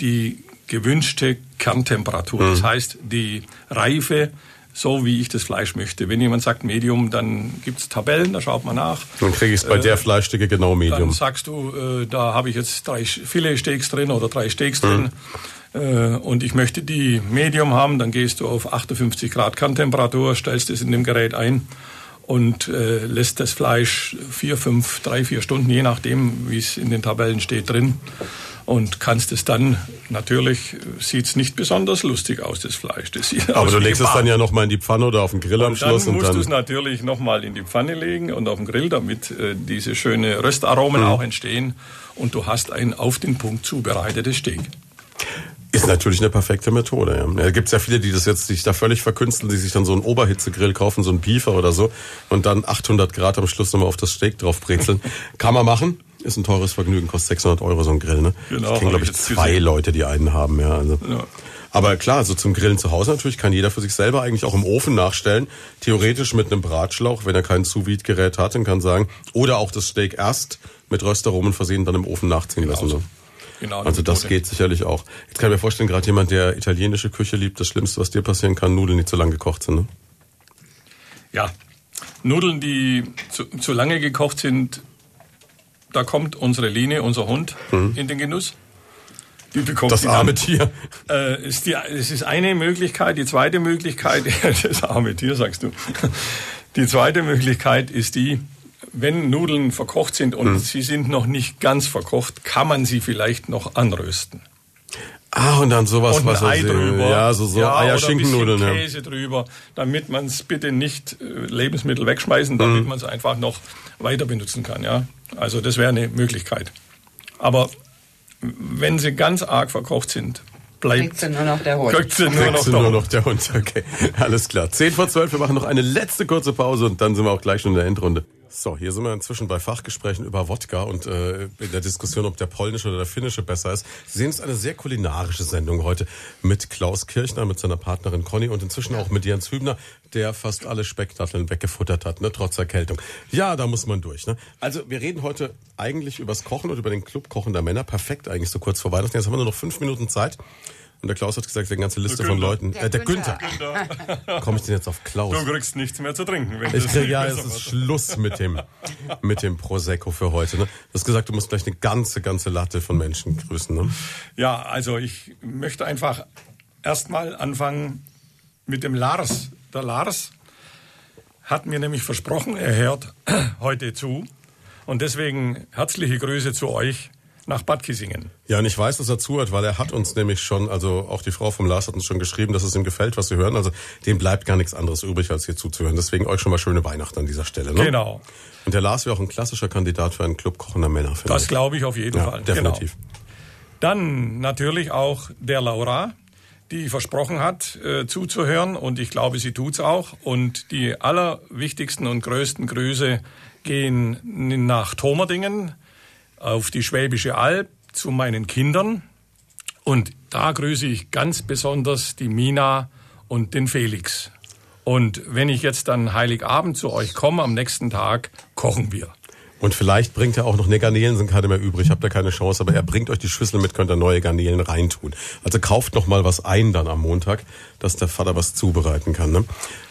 B: die gewünschte Kerntemperatur. Hm. Das heißt, die Reife so, wie ich das Fleisch möchte. Wenn jemand sagt Medium, dann gibt's Tabellen, da schaut man nach.
A: Dann kriege ich es bei äh, der Fleischstücke genau Medium. Dann
B: sagst du, äh, da habe ich jetzt drei Filetsteaks drin oder drei Steaks mhm. drin äh, und ich möchte die Medium haben, dann gehst du auf 58 Grad Kerntemperatur, stellst es in dem Gerät ein und äh, lässt das Fleisch vier, fünf, drei, vier Stunden, je nachdem, wie es in den Tabellen steht, drin und kannst es dann, natürlich sieht es nicht besonders lustig aus, das Fleisch. Das
A: Aber du legst es dann ja nochmal in die Pfanne oder auf den Grill am Schluss.
B: Dann musst du es natürlich nochmal in die Pfanne legen und auf den Grill, damit äh, diese schöne Röstaromen mhm. auch entstehen und du hast ein auf den Punkt zubereitetes Steak.
A: Ist natürlich eine perfekte Methode. Ja. Da gibt's ja viele, die das jetzt sich da völlig verkünsteln, die sich dann so einen Oberhitzegrill kaufen, so einen Beefer oder so und dann 800 Grad am Schluss nochmal auf das Steak drauf brezeln. Kann man machen. Ist ein teures Vergnügen, kostet 600 Euro so ein Grill. Ne? Genau, ich kenne, glaube ich, zwei. Leute, die einen haben. Ja, also. ja. Aber klar, so zum Grillen zu Hause natürlich kann jeder für sich selber eigentlich auch im Ofen nachstellen. Theoretisch mit einem Bratschlauch, wenn er kein sous gerät hat, dann kann sagen, oder auch das Steak erst mit Röstaromen versehen, dann im Ofen nachziehen genau lassen. So. Genau, also das geht sicherlich auch. Jetzt kann ich mir vorstellen, gerade jemand, der italienische Küche liebt, das Schlimmste, was dir passieren kann, Nudeln, die zu lange gekocht sind. Ne?
B: Ja, Nudeln, die zu, zu lange gekocht sind, da kommt unsere Linie, unser Hund, mhm. in den Genuss.
A: Die bekommt das arme Tier.
B: Äh, ist die, es ist eine Möglichkeit. Die zweite Möglichkeit, das arme Tier, sagst du. Die zweite Möglichkeit ist die, wenn Nudeln verkocht sind und mhm. sie sind noch nicht ganz verkocht, kann man sie vielleicht noch anrösten.
A: Ah, und dann sowas,
B: und was Ei drüber.
A: Ja, so, so ja, Eier-Schinkennudeln.
B: Ja. Käse drüber, damit man es bitte nicht äh, Lebensmittel wegschmeißen, damit mhm. man es einfach noch weiter benutzen kann. Ja, also das wäre eine Möglichkeit. Aber wenn sie ganz arg verkocht sind, bleibt. Kriegt
C: sie nur noch der Hund.
A: Kriegt sie nur, noch, nur noch der Hund. Okay, alles klar. 10 vor 12, wir machen noch eine letzte kurze Pause und dann sind wir auch gleich schon in der Endrunde. So, hier sind wir inzwischen bei Fachgesprächen über Wodka und äh, in der Diskussion, ob der polnische oder der finnische besser ist. Sie sehen, es eine sehr kulinarische Sendung heute mit Klaus Kirchner, mit seiner Partnerin Conny und inzwischen auch mit Jens Hübner, der fast alle Speckdatteln weggefuttert hat, ne, trotz Erkältung. Ja, da muss man durch. Ne? Also wir reden heute eigentlich übers Kochen und über den Club Kochen der Männer. Perfekt eigentlich so kurz vor Weihnachten. Jetzt haben wir nur noch fünf Minuten Zeit. Und der Klaus hat gesagt, eine ganze Liste von Leuten. Der, äh, der Günther. Günther. Komme ich denn jetzt auf Klaus?
B: Du kriegst nichts mehr zu trinken.
A: Wenn ich krieg, ja, es ist Schluss mit dem, mit dem Prosecco für heute. Ne? Du hast gesagt, du musst gleich eine ganze, ganze Latte von Menschen grüßen. Ne?
B: Ja, also ich möchte einfach erstmal anfangen mit dem Lars. Der Lars hat mir nämlich versprochen, er hört heute zu. Und deswegen herzliche Grüße zu euch nach Bad Kissingen.
A: Ja, und ich weiß, dass er zuhört, weil er hat uns nämlich schon, also auch die Frau vom Lars hat uns schon geschrieben, dass es ihm gefällt, was sie hören. Also dem bleibt gar nichts anderes übrig, als hier zuzuhören. Deswegen euch schon mal schöne Weihnachten an dieser Stelle. Ne?
B: Genau.
A: Und der Lars wäre auch ein klassischer Kandidat für einen Club kochender Männer.
B: Das glaube ich auf jeden ja, Fall.
A: Definitiv.
B: Genau. Dann natürlich auch der Laura, die versprochen hat, äh, zuzuhören. Und ich glaube, sie tut's auch. Und die allerwichtigsten und größten Grüße gehen nach Tomerdingen auf die Schwäbische Alb zu meinen Kindern. Und da grüße ich ganz besonders die Mina und den Felix. Und wenn ich jetzt dann Heiligabend zu euch komme, am nächsten Tag kochen wir.
A: Und vielleicht bringt er auch noch, ne Garnelen sind keine mehr übrig, habt ihr keine Chance, aber er bringt euch die Schüssel mit, könnt ihr neue Garnelen reintun. Also kauft noch mal was ein dann am Montag, dass der Vater was zubereiten kann. Ne?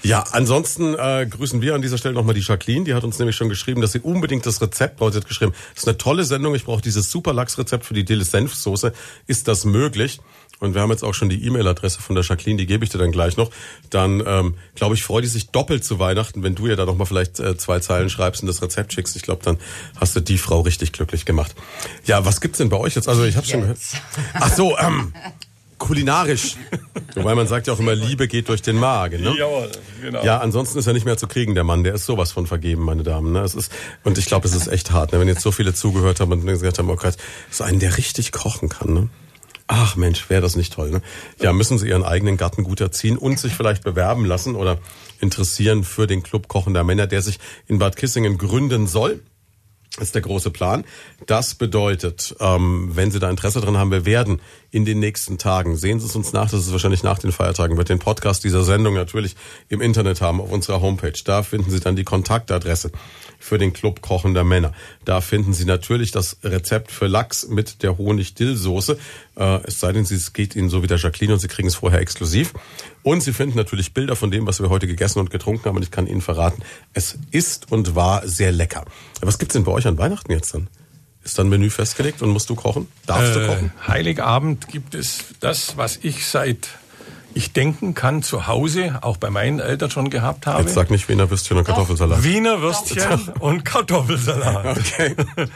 A: Ja, ansonsten äh, grüßen wir an dieser Stelle nochmal die Jacqueline, die hat uns nämlich schon geschrieben, dass sie unbedingt das Rezept, Leute hat geschrieben, das ist eine tolle Sendung, ich brauche dieses Superlachs-Rezept für die Dill-Senfsoße. Ist das möglich? Und wir haben jetzt auch schon die E-Mail-Adresse von der Jacqueline, die gebe ich dir dann gleich noch, dann ähm, glaube ich, freut die sich doppelt zu Weihnachten, wenn du ihr da noch mal vielleicht äh, zwei Zeilen schreibst und das Rezept schickst. Ich glaube, dann hast du die Frau richtig glücklich gemacht. Ja, was gibt's denn bei euch jetzt? Also ich habe schon gehört. Ach so, ähm, kulinarisch. Wobei man sagt ja auch immer, Liebe geht durch den Magen. Ne?
B: Jawohl, genau.
A: Ja, ansonsten ist er nicht mehr zu kriegen, der Mann. Der ist sowas von vergeben, meine Damen. Ne? Es ist, und ich glaube, es ist echt hart, ne? wenn jetzt so viele zugehört haben und gesagt haben, oh Gott, so einen, der richtig kochen kann. Ne? Ach Mensch, wäre das nicht toll. Ne? Ja, müssen Sie Ihren eigenen Garten gut erziehen und sich vielleicht bewerben lassen oder interessieren für den Club kochender Männer, der sich in Bad Kissingen gründen soll. Das ist der große Plan. Das bedeutet, ähm, wenn Sie da Interesse dran haben, wir werden in den nächsten Tagen, sehen Sie es uns nach, das ist wahrscheinlich nach den Feiertagen, wird den Podcast dieser Sendung natürlich im Internet haben, auf unserer Homepage. Da finden Sie dann die Kontaktadresse für den Club kochender Männer. Da finden Sie natürlich das Rezept für Lachs mit der Honig-Dill-Soße. Äh, es sei denn, es geht Ihnen so wie der Jacqueline und Sie kriegen es vorher exklusiv. Und Sie finden natürlich Bilder von dem, was wir heute gegessen und getrunken haben. Und ich kann Ihnen verraten, es ist und war sehr lecker. Was gibt's denn bei euch an Weihnachten jetzt dann? Ist dann Menü festgelegt und musst du kochen? Darfst
B: äh,
A: du kochen?
B: Heiligabend gibt es das, was ich seit ich denken kann zu Hause, auch bei meinen Eltern schon gehabt habe.
A: Jetzt sag nicht Wiener Würstchen und Kartoffelsalat.
B: Wiener Würstchen und Kartoffelsalat.
A: Okay.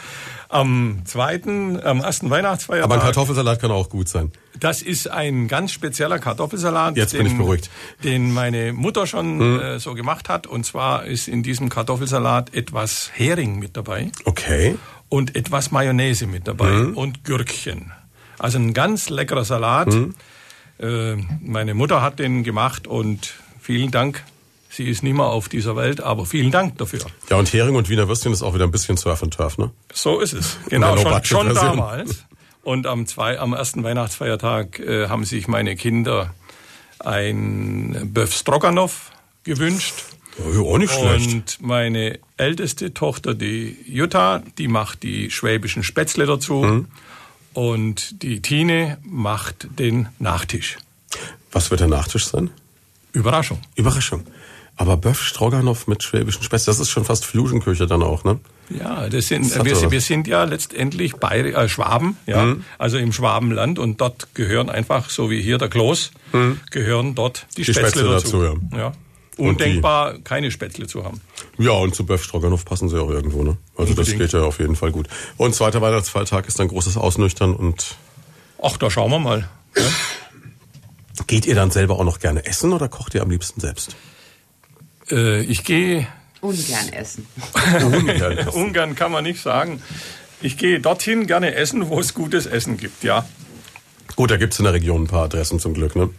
B: Am zweiten, am ersten Weihnachtsfeiertag.
A: Aber ein Kartoffelsalat kann auch gut sein.
B: Das ist ein ganz spezieller Kartoffelsalat.
A: Jetzt bin ich beruhigt.
B: Den meine Mutter schon hm. äh, so gemacht hat. Und zwar ist in diesem Kartoffelsalat etwas Hering mit dabei.
A: Okay.
B: Und etwas Mayonnaise mit dabei. Hm. Und Gürkchen. Also ein ganz leckerer Salat. Hm äh, meine Mutter hat den gemacht und vielen Dank. Sie ist nicht mehr auf dieser Welt, aber vielen Dank dafür.
A: Ja, und Hering und Wiener Würstchen ist auch wieder ein bisschen Surf and Turf, ne?
B: So ist es. Genau, schon, schon damals. Und am, zwei, am ersten Weihnachtsfeiertag äh, haben sich meine Kinder ein Böf Stroganoff gewünscht.
A: Ja, auch nicht schlecht.
B: Und meine älteste Tochter, die Jutta, die macht die schwäbischen Spätzle dazu. Mhm. Und die Tine macht den Nachtisch.
A: Was wird der Nachtisch sein?
B: Überraschung.
A: Überraschung. Aber Böff Stroganoff mit schwäbischen Spätzle, das ist schon fast Fusion-Küche dann auch, ne?
B: Ja, das sind, das wir, wir, sind ja letztendlich Bayer, äh, Schwaben, ja, mhm. also im Schwabenland und dort gehören einfach, so wie hier der Kloß, mhm. gehören dort die, die Spätzle, Spätzle dazu. dazu ja. ja undenkbar, keine Spätzle zu haben.
A: Ja, und zu Böff Stroganoff passen sie auch irgendwo, ne? Also Unbedingt. das geht ja auf jeden Fall gut. Und zweiter Weihnachtsfeiertag ist dann großes Ausnüchtern und...
B: Ach, da schauen wir mal. Ja?
A: Geht ihr dann selber auch noch gerne essen oder kocht ihr am liebsten selbst?
B: Äh, ich gehe...
C: Ungern essen.
B: Ungern, essen. Ungern kann man nicht sagen. Ich gehe dorthin gerne essen, wo es gutes Essen gibt, ja.
A: Gut, da gibt's in der Region ein paar Adressen zum Glück, ne?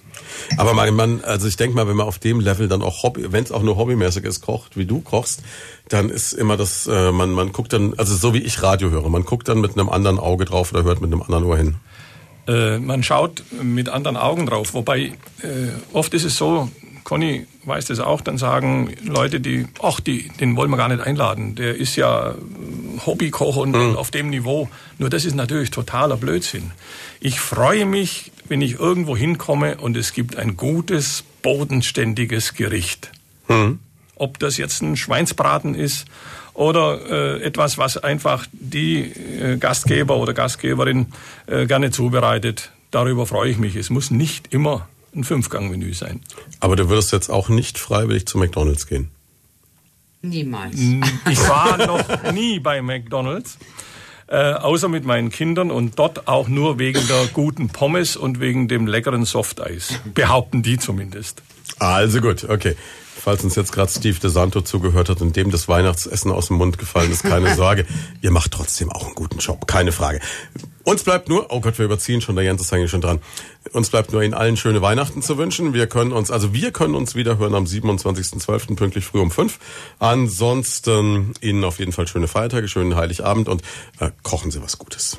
A: Aber man, man also ich denke mal, wenn man auf dem Level dann auch Hobby, wenn es auch nur hobbymäßig ist, kocht, wie du kochst, dann ist immer das, äh, man, man guckt dann, also so wie ich Radio höre, man guckt dann mit einem anderen Auge drauf oder hört mit einem anderen Ohr hin.
B: Äh, man schaut mit anderen Augen drauf, wobei äh, oft ist es so, Conny weiß das auch, dann sagen Leute, die, ach, die, den wollen wir gar nicht einladen. Der ist ja Hobbykoch und mhm. auf dem Niveau. Nur das ist natürlich totaler Blödsinn. Ich freue mich, wenn ich irgendwo hinkomme und es gibt ein gutes, bodenständiges Gericht. Mhm. Ob das jetzt ein Schweinsbraten ist oder äh, etwas, was einfach die äh, Gastgeber oder Gastgeberin äh, gerne zubereitet. Darüber freue ich mich. Es muss nicht immer ein Fünfgang-Menü sein.
A: Aber du würdest jetzt auch nicht freiwillig zu McDonald's gehen?
C: Niemals.
B: Ich war noch nie bei McDonald's äh, außer mit meinen Kindern und dort auch nur wegen der guten Pommes und wegen dem leckeren Softeis. Behaupten die zumindest.
A: Also gut, okay. Falls uns jetzt gerade Steve DeSanto zugehört hat und dem das Weihnachtsessen aus dem Mund gefallen ist, keine Sorge. Ihr macht trotzdem auch einen guten Job, keine Frage. Uns bleibt nur, oh Gott, wir überziehen schon, der Jens ist eigentlich schon dran. Uns bleibt nur Ihnen allen schöne Weihnachten zu wünschen. Wir können uns, also wir können uns wieder hören am 27.12. pünktlich früh um fünf. Ansonsten Ihnen auf jeden Fall schöne Feiertage, schönen Heiligabend und äh, kochen Sie was Gutes.